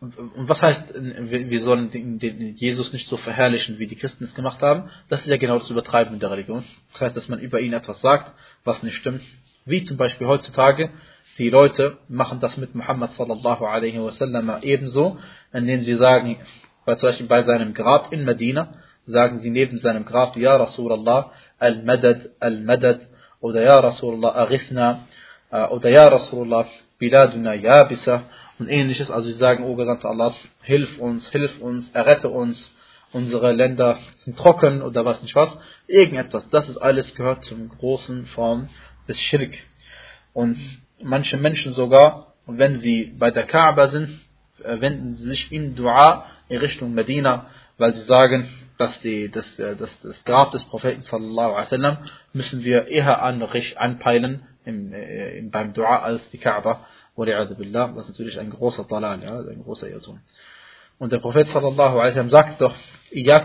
und was heißt, wir sollen den Jesus nicht so verherrlichen, wie die Christen es gemacht haben? Das ist ja genau das Übertreiben der Religion. Das heißt, dass man über ihn etwas sagt, was nicht stimmt. Wie zum Beispiel heutzutage, die Leute machen das mit Muhammad sallallahu alaihi wasallam ebenso, indem sie sagen, zum Beispiel bei seinem Grab in Medina, sagen sie neben seinem Grab, Ja Rasulallah, Al-Madad, Al-Madad, oder Ja Rasulullah Aghithna äh, oder Ja Rasulullah Biladuna Yabisa und ähnliches. Also sie sagen, O Gesandter Allah, hilf uns, hilf uns, errette uns, unsere Länder sind trocken oder was nicht was. Irgendetwas, das ist alles gehört zum großen Form des Schirk. Und manche Menschen sogar, wenn sie bei der Kaaba sind, äh, wenden sie sich in Dua in Richtung Medina, weil sie sagen, dass die, das, äh, das, das Grab des Propheten sallallahu alaihi wasallam müssen wir eher anpeilen im, äh, im, beim Dua als die Kaaba. Billah, natürlich ein großer Dalal, ja, ein großer Irrtum. Und der Prophet sallallahu alaihi sagt doch. Er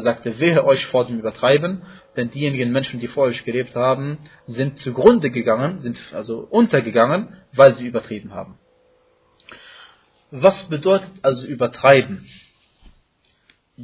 sagte, wehe euch vor dem Übertreiben, denn diejenigen Menschen, die vor euch gelebt haben, sind zugrunde gegangen, sind also untergegangen, weil sie übertrieben haben. Was bedeutet also übertreiben?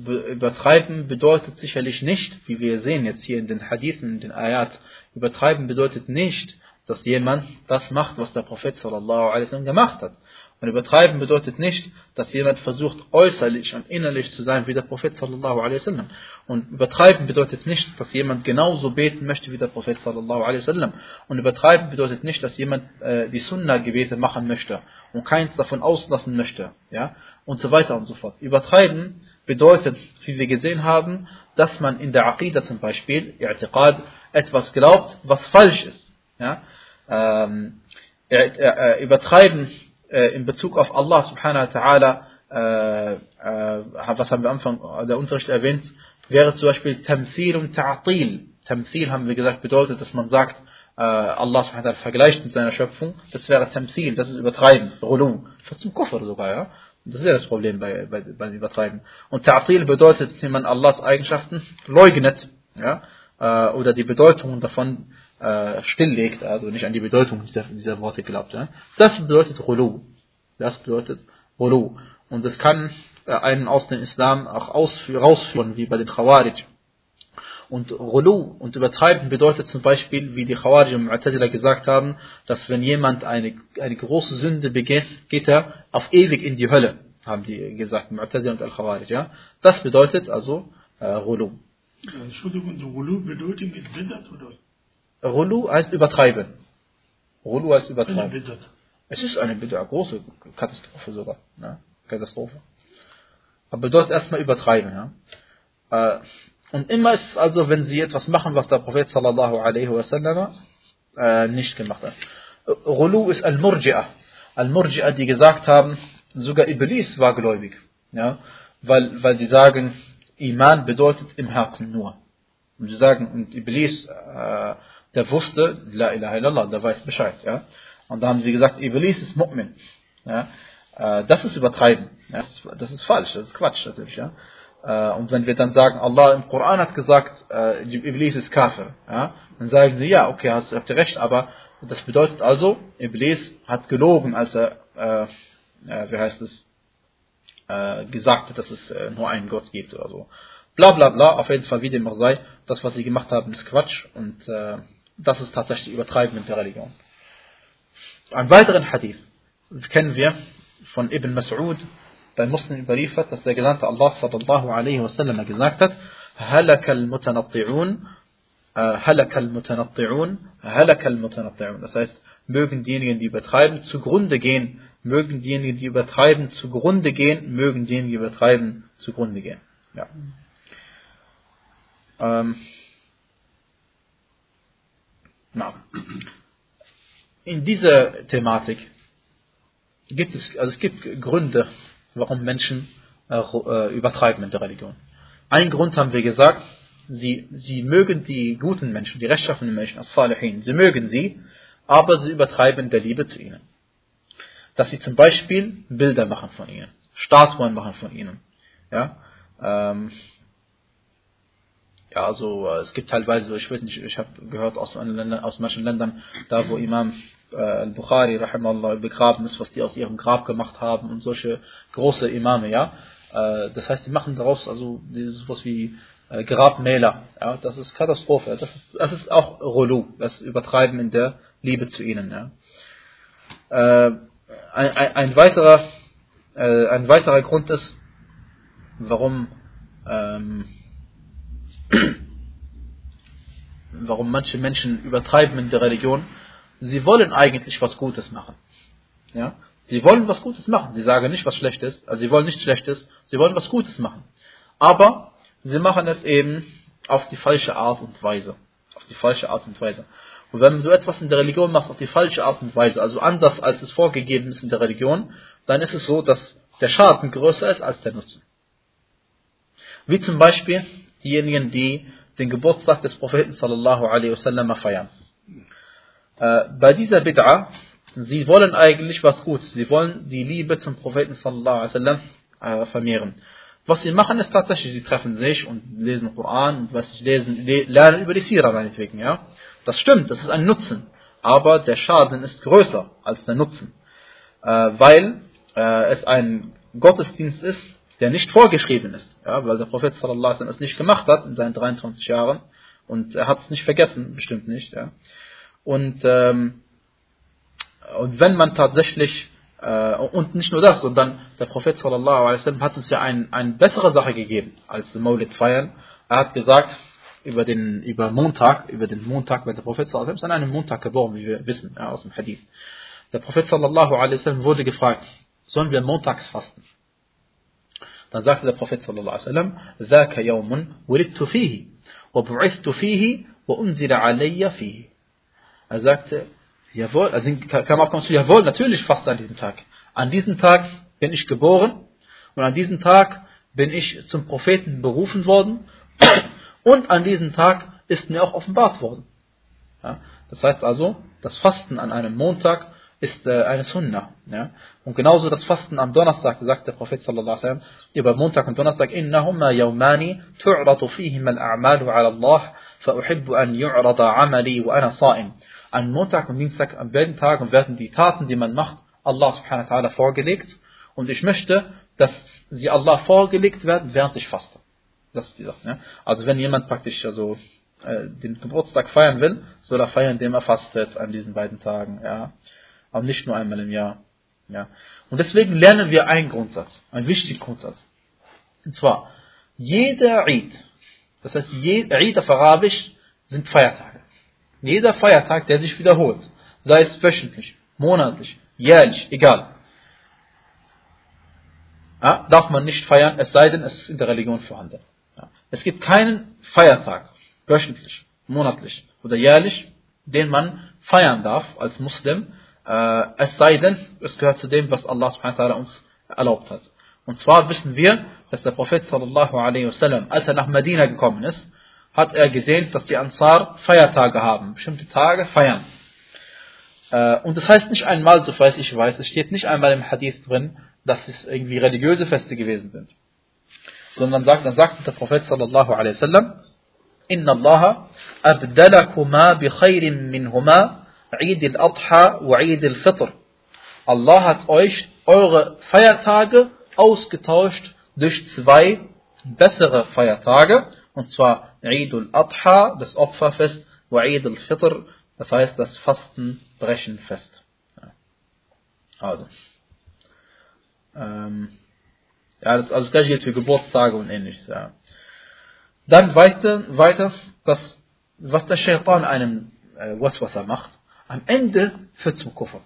Be übertreiben bedeutet sicherlich nicht, wie wir sehen jetzt hier in den Hadithen, in den Ayat, übertreiben bedeutet nicht, dass jemand das macht, was der Prophet sallallahu alaihi gemacht hat. Und übertreiben bedeutet nicht, dass jemand versucht, äußerlich und innerlich zu sein wie der Prophet sallallahu alaihi wasallam. Und übertreiben bedeutet nicht, dass jemand genauso beten möchte wie der Prophet sallallahu alaihi wasallam. Und übertreiben bedeutet nicht, dass jemand äh, die Sunna-Gebete machen möchte und keins davon auslassen möchte. Ja? Und so weiter und so fort. Übertreiben bedeutet, wie wir gesehen haben, dass man in der Aqidah zum Beispiel, I'tiqad, etwas glaubt, was falsch ist. Ja? Ähm, äh, übertreiben äh, in Bezug auf Allah subhanahu wa ta'ala, äh, äh, was haben wir am Anfang der Unterricht erwähnt, wäre zum Beispiel Tamthil und Ta'atil. Tamthil haben wir gesagt, bedeutet, dass man sagt, äh, Allah subhanahu wa ta'ala vergleicht mit seiner Schöpfung. Das wäre Tamthil, das ist Übertreiben, Rulu. Zum Kufr sogar, ja. Das ist ja das Problem bei, bei, beim Übertreiben. Und Ta'atil bedeutet, wenn man Allahs Eigenschaften leugnet, ja, äh, oder die Bedeutung davon äh, stilllegt, also nicht an die Bedeutung dieser, dieser Worte glaubt. Ja? Das bedeutet Rulu. Das bedeutet Rulu. Und das kann äh, einen aus dem Islam auch rausführen, wie bei den Khawarij. Und Rulu und Übertreiben bedeutet zum Beispiel, wie die Khawarij und Mu'tazila gesagt haben, dass wenn jemand eine, eine große Sünde begeht, geht er auf ewig in die Hölle, haben die gesagt, Mu'tazila und Al-Khawarij. Ja? Das bedeutet also äh, Rulu. Entschuldigung, Rulu bedeutet ist Bidat oder? Rulu heißt übertreiben. Rulu heißt übertreiben. Bidat. Es ist eine bitte große Katastrophe sogar. Ne? Katastrophe. Aber bedeutet erstmal übertreiben. Ja? Äh, und immer ist es also, wenn sie etwas machen, was der Prophet sallallahu alaihi wasallam äh, nicht gemacht hat. Rulu ist Al-Murji'ah. Al-Murji'ah, die gesagt haben, sogar Iblis war gläubig. Ja? Weil, weil sie sagen, Iman bedeutet im Herzen nur. Und sie sagen, und Iblis, äh, der wusste, La ilaha illallah, der weiß Bescheid. Ja? Und da haben sie gesagt, Iblis ist Mu'min. Ja? Äh, das ist übertreiben. Ja? Das, ist, das ist falsch, das ist Quatsch natürlich. Ja? Äh, und wenn wir dann sagen, Allah im Koran hat gesagt, äh, Iblis ist Kafir, ja? dann sagen sie, ja, okay, hast, habt ihr recht, aber das bedeutet also, Iblis hat gelogen, als er, äh, äh, wie heißt es, äh, gesagt hat, dass es äh, nur einen Gott gibt oder so. Bla bla bla, auf jeden Fall, wie dem auch sei, das, was sie gemacht haben, ist Quatsch und das ist tatsächlich Übertreiben mit der Religion. Einen weiteren Hadith kennen wir von Ibn Mas'ud, bei Muslim überliefert, dass der Gesandte Allah sallallahu alaihi wasallam gesagt hat, al-mutanatti'un, äh, halaka al-mutanatti'un, halaka al-mutanatti'un. Das heißt, mögen diejenigen, die übertreiben, zugrunde gehen, mögen diejenigen, die übertreiben, zugrunde gehen, mögen diejenigen, die übertreiben, zugrunde gehen. Ja. Ähm, na. In dieser Thematik gibt es, also es gibt Gründe, warum Menschen äh, äh, übertreiben in der Religion. Ein Grund haben wir gesagt, sie, sie mögen die guten Menschen, die rechtschaffenen Menschen, als Salihin, sie mögen sie, aber sie übertreiben der Liebe zu ihnen. Dass sie zum Beispiel Bilder machen von ihnen, Statuen machen von ihnen. Ja, ähm, ja also äh, es gibt teilweise, ich weiß nicht, ich habe gehört aus, aus manchen Ländern, da wo Imam Al-Bukhari rahimahullah begraben ist, was die aus ihrem Grab gemacht haben und solche große Imame, ja. Äh, das heißt, die machen daraus also sowas wie äh, Grabmäler, ja. Das ist Katastrophe. Das ist, das ist auch Rolu, das Übertreiben in der Liebe zu ihnen, ja. Äh, ein, ein, weiterer, äh, ein weiterer Grund ist, warum ähm, warum manche Menschen übertreiben in der Religion, sie wollen eigentlich was Gutes machen. Ja? Sie wollen was Gutes machen. Sie sagen nicht was Schlechtes, also sie wollen nichts Schlechtes, sie wollen was Gutes machen. Aber sie machen es eben auf die falsche Art und Weise. Auf die falsche Art und Weise. Und wenn du etwas in der Religion machst auf die falsche Art und Weise, also anders als es vorgegeben ist in der Religion, dann ist es so, dass der Schaden größer ist als der Nutzen. Wie zum Beispiel diejenigen, die den Geburtstag des Propheten sallallahu alaihi wasallam feiern. Äh, bei dieser Bid'a, sie wollen eigentlich was Gutes. Sie wollen die Liebe zum Propheten sallallahu alaihi wasallam äh, vermehren. Was sie machen ist tatsächlich, sie treffen sich und lesen Koran und was sie lesen, le lernen über die Sira meinetwegen, ja. Das stimmt, das ist ein Nutzen. Aber der Schaden ist größer als der Nutzen. Äh, weil es ein Gottesdienst ist, der nicht vorgeschrieben ist. Ja, weil der Prophet sallallahu alaihi wasallam es nicht gemacht hat in seinen 23 Jahren. Und er hat es nicht vergessen, bestimmt nicht. Ja. Und, ähm, und wenn man tatsächlich, äh, und nicht nur das, sondern der Prophet sallallahu alaihi wasallam hat uns ja ein, eine bessere Sache gegeben als den Maulid feiern. Er hat gesagt, über den, über Montag, über den Montag, weil der Prophet sallallahu alaihi wasallam ist an einem Montag geboren, wie wir wissen, ja, aus dem Hadith. Der Prophet sallallahu alaihi wasallam wurde gefragt, sollen wir montags fasten? Dann sagte der Prophet sallallahu alaihi wasallam, ذاك يوم ولدت فيه وبعثت فيه وأنزل علي فيه. Er sagte, jawohl, also kam auch ganz jawohl, natürlich fast an diesem Tag. An diesem Tag bin ich geboren und an diesem Tag bin ich zum Propheten berufen worden und an diesem Tag ist mir auch offenbart worden. Ja, das heißt also, das Fasten an einem Montag ist äh, eine Sunna. Ja? Und genauso das Fasten am Donnerstag, sagt der Prophet sallallahu alaihi wasallam, über Montag und Donnerstag, innahumma yawmani tu'ratu fihim al-a'malu ala Allah, fa uhibbu an yu'rada 'amali wa ana sa'im. An Montag und Dienstag, an beiden Tagen werden die Taten, die man macht, Allah subhanahu wa ta'ala vorgelegt. Und ich möchte, dass sie Allah vorgelegt werden, während ich faste. Das ist die Sache. Ja? Also wenn jemand praktisch also äh, den Geburtstag feiern will, soll er feiern, indem er fastet an diesen beiden Tagen. Ja? Aber nicht nur einmal im Jahr. Ja? Und deswegen lernen wir einen Grundsatz, einen wichtigen Grundsatz. Und zwar, jeder Eid, das heißt, Eid auf Arabisch sind Feiertage. Jeder Feiertag, der sich wiederholt, sei es wöchentlich, monatlich, jährlich, egal, ja, darf man nicht feiern, es sei denn, es ist in der Religion vorhanden. Ja. Es gibt keinen Feiertag, wöchentlich, monatlich oder jährlich, den man feiern darf als Muslim, äh, es sei denn, es gehört zu dem, was Allah subhanahu uns erlaubt hat. Und zwar wissen wir, dass der Prophet sallallahu alaihi wasallam, als er nach Medina gekommen ist, hat er gesehen, dass die Ansar Feiertage haben, bestimmte Tage feiern. Äh, und das heißt nicht einmal, so weiß ich weiß, es steht nicht einmal im Hadith drin, dass es irgendwie religiöse Feste gewesen sind. Sondern sagt, dann sagt der Prophet sallallahu alaihi wasallam, Inna Allah abdalakuma bi khairin minhuma Eid al-Adha wa Eid al-Fitr. Allah hat euch eure Feiertage ausgetauscht durch zwei bessere Feiertage, und zwar Eid al-Adha, das Opferfest, wa Eid al-Fitr, das heißt das Fastenbrechenfest. Also. Ähm, ja, das, also das gleiche gilt für Geburtstage und ähnliches. Ja. Dann weiter, weiter das, was der Shaitan einem äh, Waswasser macht, am Ende führt zum Kuffer.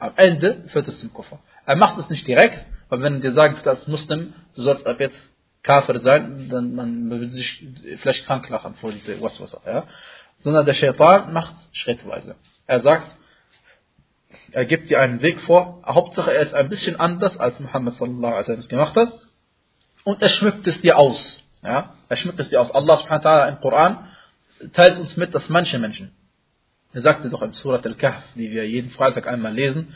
Am Ende führt es zum Kuffer. Er macht es nicht direkt, weil wenn dir sagt als Muslim, du sollst ab jetzt Kafir sein, dann man will sich vielleicht krank lachen vor diese Waswasser. Ja. Sondern der Shaitan macht schrittweise. Er sagt, er gibt dir einen Weg vor. Hauptsache, er ist ein bisschen anders, als Muhammad sallallahu alaihi wasallam es gemacht hat. Und er schmückt es dir aus. Ja? Er schmückt es dir aus. Allah subhanahu wa im Koran teilt uns mit, dass manche Menschen, er sagte doch im Surat al-Kahf, die wir jeden Freitag einmal lesen,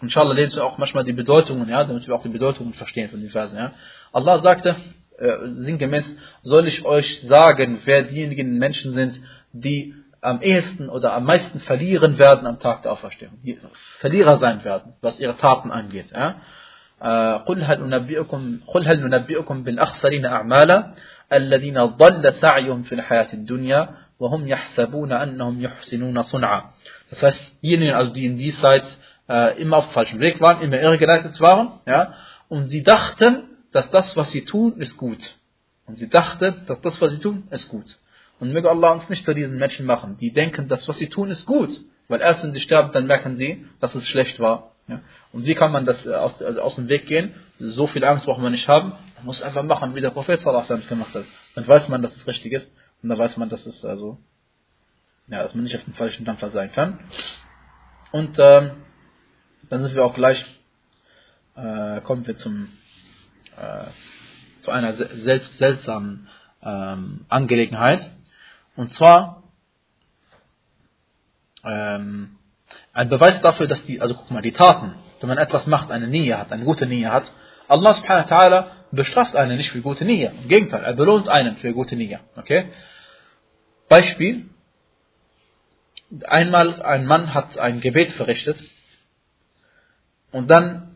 inshallah lesen wir auch manchmal die Bedeutungen, ja, damit wir auch die Bedeutungen verstehen von den Versen. Ja. Allah sagte, äh, sinngemäß, soll ich euch sagen, wer diejenigen Menschen sind, die am ehesten oder am meisten verlieren werden am Tag der Auferstehung, die Verlierer sein werden, was ihre Taten angeht. Ja? قل هل ننبئكم بالأخسرين أعمالا الذين ضل سعيهم في الحياة الدنيا وهم يحسبون أنهم يحسنون صنعا Das heißt, jene, also die in diesseits äh, immer auf dem falschen Weg waren, immer irregeleitet waren, ja, und sie dachten, dass das, was sie tun, ist gut. Und sie dachten, dass das, was sie tun, ist gut. Und möge Allah uns nicht zu diesen Menschen machen, die denken, dass was sie tun ist gut. Weil erst wenn sie sterben, dann merken sie, dass es schlecht war. Ja? Und wie kann man das äh, aus, also aus dem Weg gehen? So viel Angst braucht man nicht haben. Man muss einfach machen, wie der Prophet sallallahu gemacht hat. Dann weiß man, dass es richtig ist. Und dann weiß man, dass es also, ja, dass man nicht auf dem falschen Dampfer sein kann. Und ähm, dann sind wir auch gleich, äh, kommen wir zum, äh, zu einer selbst seltsamen ähm, Angelegenheit. Und zwar ähm, ein Beweis dafür, dass die, also guck mal, die Taten, wenn man etwas macht, eine Nähe hat, eine gute Nähe hat, Allah subhanahu wa ta'ala bestraft einen nicht für gute Nähe. Im Gegenteil, er belohnt einen für gute Nähe. Okay? Beispiel. Einmal ein Mann hat ein Gebet verrichtet und dann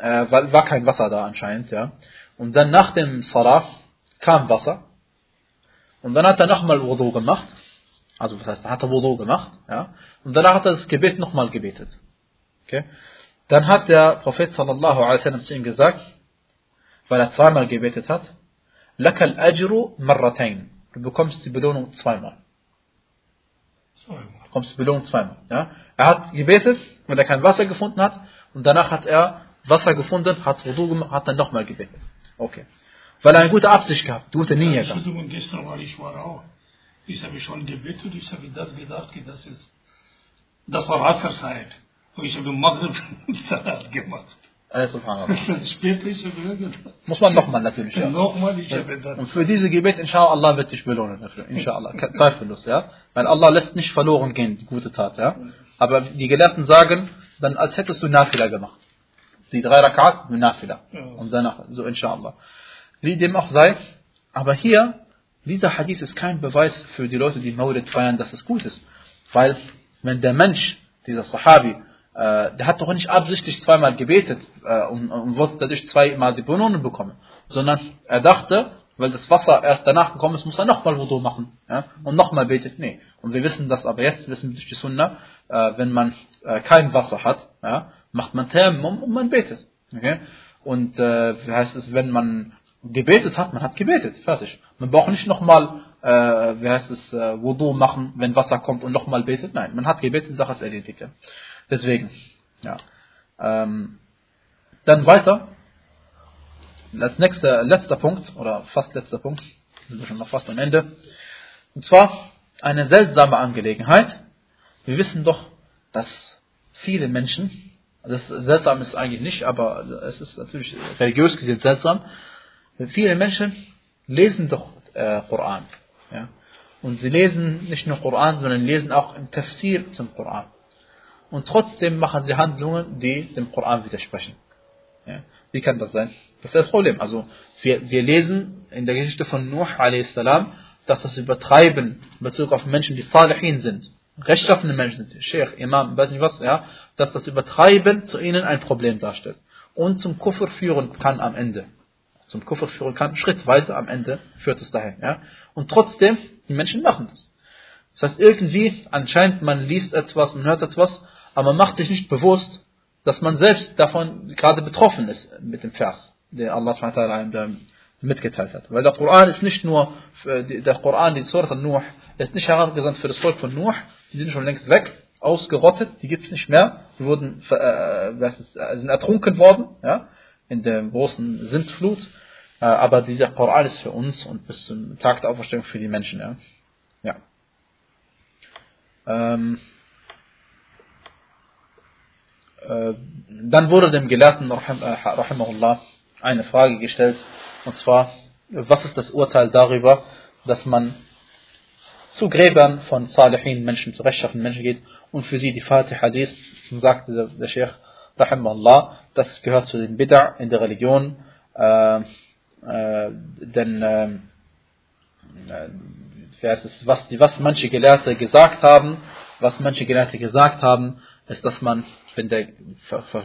äh, war, war kein Wasser da anscheinend, ja. Und dann nach dem Salah kam Wasser und dann hat er nochmal Wudu gemacht. Also das heißt, er hat er Wudu gemacht. Ja? Und danach hat er das Gebet nochmal gebetet. Okay? Dann hat der Prophet sallallahu alaihi wasallam zu ihm gesagt, weil er zweimal gebetet hat, Lakal ajru marratain. Du bekommst die Belohnung zweimal. Zweimal. Du bekommst die Belohnung zweimal. Ja? Er hat gebetet, weil er kein Wasser gefunden hat, und danach hat er Wasser gefunden, hat Wudu gemacht, hat dann nochmal gebetet. Okay. Weil er eine gute Absicht gehabt, gute Nähe gehabt. Entschuldigung, gestern war ich war auch. Ich habe schon gebetet, ich habe das gedacht, das ist, das war Wasserzeit. Und ich habe Maghrib gemacht. Äh, subhanallah. Später ich habe Muss man nochmal natürlich, ja. Nochmal, ich habe das. Und für diese Gebet, inshallah, Allah wird dich belohnen dafür. Inshallah. Zweifellos, ja. Weil Allah lässt nicht verloren gehen, die gute Tat, ja. Aber die Gelehrten sagen, dann als hättest du Nafila gemacht. Die drei Rakat, Nafila. Und danach, so inshallah. Wie dem auch sei, aber hier, dieser Hadith ist kein Beweis für die Leute, die Maulid feiern, dass es gut ist. Weil, wenn der Mensch, dieser Sahabi, äh, der hat doch nicht absichtlich zweimal gebetet äh, und, und wollte dadurch zweimal die Belohnung bekommen, sondern er dachte, weil das Wasser erst danach gekommen ist, muss er nochmal Wudu machen ja? und nochmal betet. Nee. Und wir wissen das aber jetzt, wissen wir durch die Sunna, äh, wenn man äh, kein Wasser hat, ja, macht man Tayammum und man betet. Okay? Und äh, wie heißt es, wenn man gebetet hat, man hat gebetet, fertig. Man braucht nicht nochmal, äh, wie heißt es, äh, Wudu machen, wenn Wasser kommt und nochmal betet. Nein, man hat gebetet, Sache ist erledigt. Ja. Deswegen, ja. Ähm, dann weiter, als nächster, letzter Punkt, oder fast letzter Punkt, sind wir schon noch fast am Ende, und zwar eine seltsame Angelegenheit. Wir wissen doch, dass viele Menschen, das seltsam ist eigentlich nicht, aber es ist natürlich religiös gesehen seltsam, viele Menschen lesen doch äh, Koran. Ja? Und sie lesen nicht nur Koran, sondern lesen auch im Tafsir zum Koran. Und trotzdem machen sie Handlungen, die dem Koran widersprechen. Ja? Wie kann das sein? Das ist das Problem. Also wir, wir lesen in der Geschichte von Nuh a.s., dass das Übertreiben in Bezug auf Menschen, die Salihin sind, rechtschaffene Menschen sind, Sheikh, Imam, weiß nicht was, ja, dass das Übertreiben zu ihnen ein Problem darstellt und zum Kuffer führen kann am Ende. Zum Kuffer führen kann, schrittweise am Ende führt es dahin. Ja. Und trotzdem, die Menschen machen das. Das heißt, irgendwie, anscheinend, man liest etwas, man hört etwas, aber man macht sich nicht bewusst, dass man selbst davon gerade betroffen ist mit dem Vers, den Allah einem mitgeteilt hat. Weil der Koran ist nicht nur, der Koran, die Surah Nuh, ist nicht herabgesandt für das Volk von Nuh, die sind schon längst weg, ausgerottet, die gibt es nicht mehr, die wurden, äh, ist, äh, sind ertrunken worden, ja, in der großen Sintflut, äh, aber dieser Koran ist für uns und bis zum Tag der Auferstehung für die Menschen, ja. ja. Ähm, äh, dann wurde dem Gelehrten Rahimahullah eine Frage gestellt, und zwar, was ist das Urteil darüber, dass man zu Gräbern von Salihin Menschen, zu rechtschaffenen Menschen geht und für sie die Fatiha liest, sagte der, der Sheikh Rahimahullah, das gehört zu den Bid'a in der Religion, äh, äh, denn äh, äh was, die, was manche Gelehrte gesagt haben, was manche Gelehrte gesagt haben, ist, dass man, wenn der,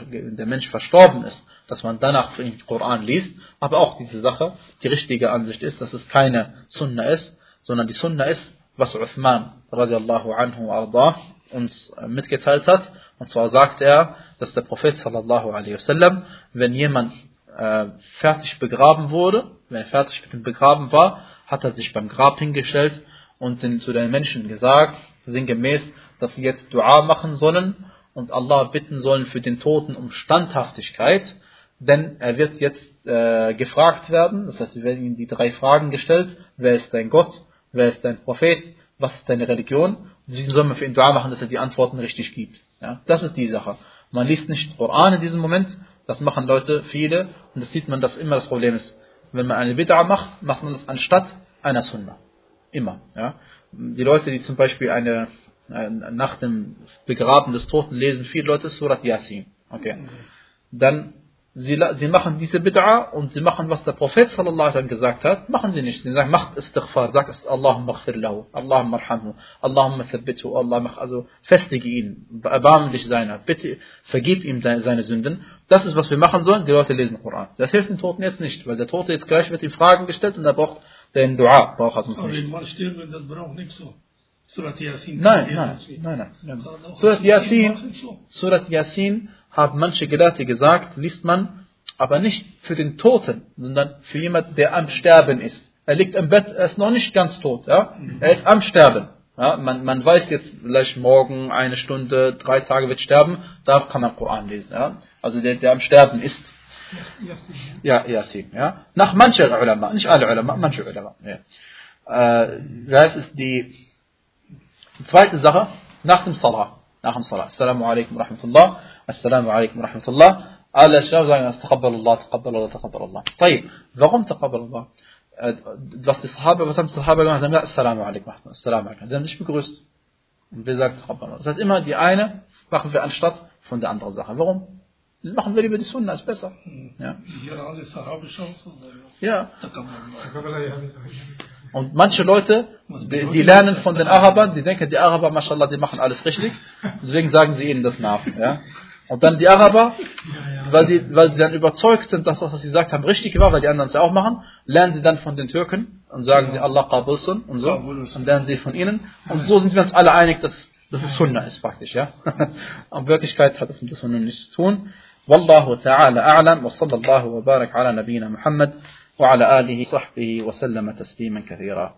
wenn der Mensch verstorben ist, dass man danach den Koran liest, aber auch diese Sache, die richtige Ansicht ist, dass es keine Sunna ist, sondern die Sunna ist, was Uthman radiallahu anhu arda uns mitgeteilt hat. Und zwar sagt er, dass der Prophet sallallahu alaihi wasallam, wenn jemand äh, fertig begraben wurde, wenn er fertig mit dem Begraben war, hat er sich beim Grab hingestellt und den, zu den Menschen gesagt, sinngemäß, dass sie jetzt Dua machen sollen und Allah bitten sollen für den Toten um Standhaftigkeit, denn er wird jetzt äh, gefragt werden, das heißt, wir werden ihm die drei Fragen gestellt, wer ist dein Gott, wer ist dein Prophet, was ist deine Religion, und deswegen soll man für ihn Dua machen, dass er die Antworten richtig gibt. Ja, das ist die Sache. Man liest nicht Koran in diesem Moment, das machen Leute, viele, und das sieht man, dass immer das Problem ist. Wenn man eine Bid'a macht, macht man das anstatt einer Sunna. Immer. Ja. Die Leute, die zum Beispiel eine, eine nach dem Begraben des Toten lesen, viele Leute Surat Yasin. Okay. Dann sie, sie machen diese Bid'a und sie machen, was der Prophet sallallahu alaihi gesagt hat, machen sie nicht. Sie sagen, macht Istighfar, sagt Allahumma ghfir lahu, Allahumma arhamhu, Allahumma thabbithu, Allah mach, also festige ihn, erbarmen dich seiner, bitte vergib ihm seine Sünden. Das ist, was wir machen sollen, die Leute lesen Koran. Das hilft dem Toten jetzt nicht, weil der Tote jetzt gleich wird ihm Fragen gestellt und er braucht den Dua, braucht es nicht. Aber wenn man stirbt, das braucht nicht so. Surat Yasin. Nein, nein, nein, nein. Surat Yasin, Surat Yasin haben manche Gelehrte gesagt, liest man, aber nicht für den Toten, sondern für jemanden, der am Sterben ist. Er liegt im Bett, er ist noch nicht ganz tot, ja? Er ist am Sterben. Ja? Man, man weiß jetzt vielleicht morgen, eine Stunde, drei Tage wird sterben, da kann man Koran lesen, ja? Also der, der am Sterben ist. Ja, Yasin, ja. Nach manchen Ulama, nicht alle Ulama, manche Ulama, ja. Äh, das ist die zweite Sache, nach dem Salah. نحن صلاة. السلام عليكم ورحمة الله. السلام عليكم ورحمة الله. على الشاب زعيم استقبل الله تقبل الله تقبل الله. طيب فقم تقبل الله. دوست الصحابة وسام الصحابة قالوا لا السلام عليكم ورحمة الله. السلام عليكم. زين ليش بيقولوا بذلك تقبل الله. زين إما دي أينة بقف في أنشطة فند عند الزهر فقم المهم ذي بدي سنة بس بس. يا. رأي الصحابة الله تقبل الله. تقبل الله. Und manche Leute, die, die, lernen von den Arabern, die denken, die Araber, mashallah, die machen alles richtig. Deswegen sagen sie ihnen das nach. Ja? Und dann die Araber, weil, die, weil sie dann überzeugt sind, dass das, was sie gesagt haben, richtig war, weil die anderen es ja auch machen, lernen sie dann von den Türken und sagen sie Allah Qabulsun und so und lernen sie von ihnen. Und so sind wir uns alle einig, dass, dass es Sunna ist praktisch. Ja? In Wirklichkeit hat es mit der Sunna nichts zu tun. والله تعالى أعلم وصلى الله وبارك على نبينا محمد وعلى آله وصحبه وسلم تسليما كثيرا.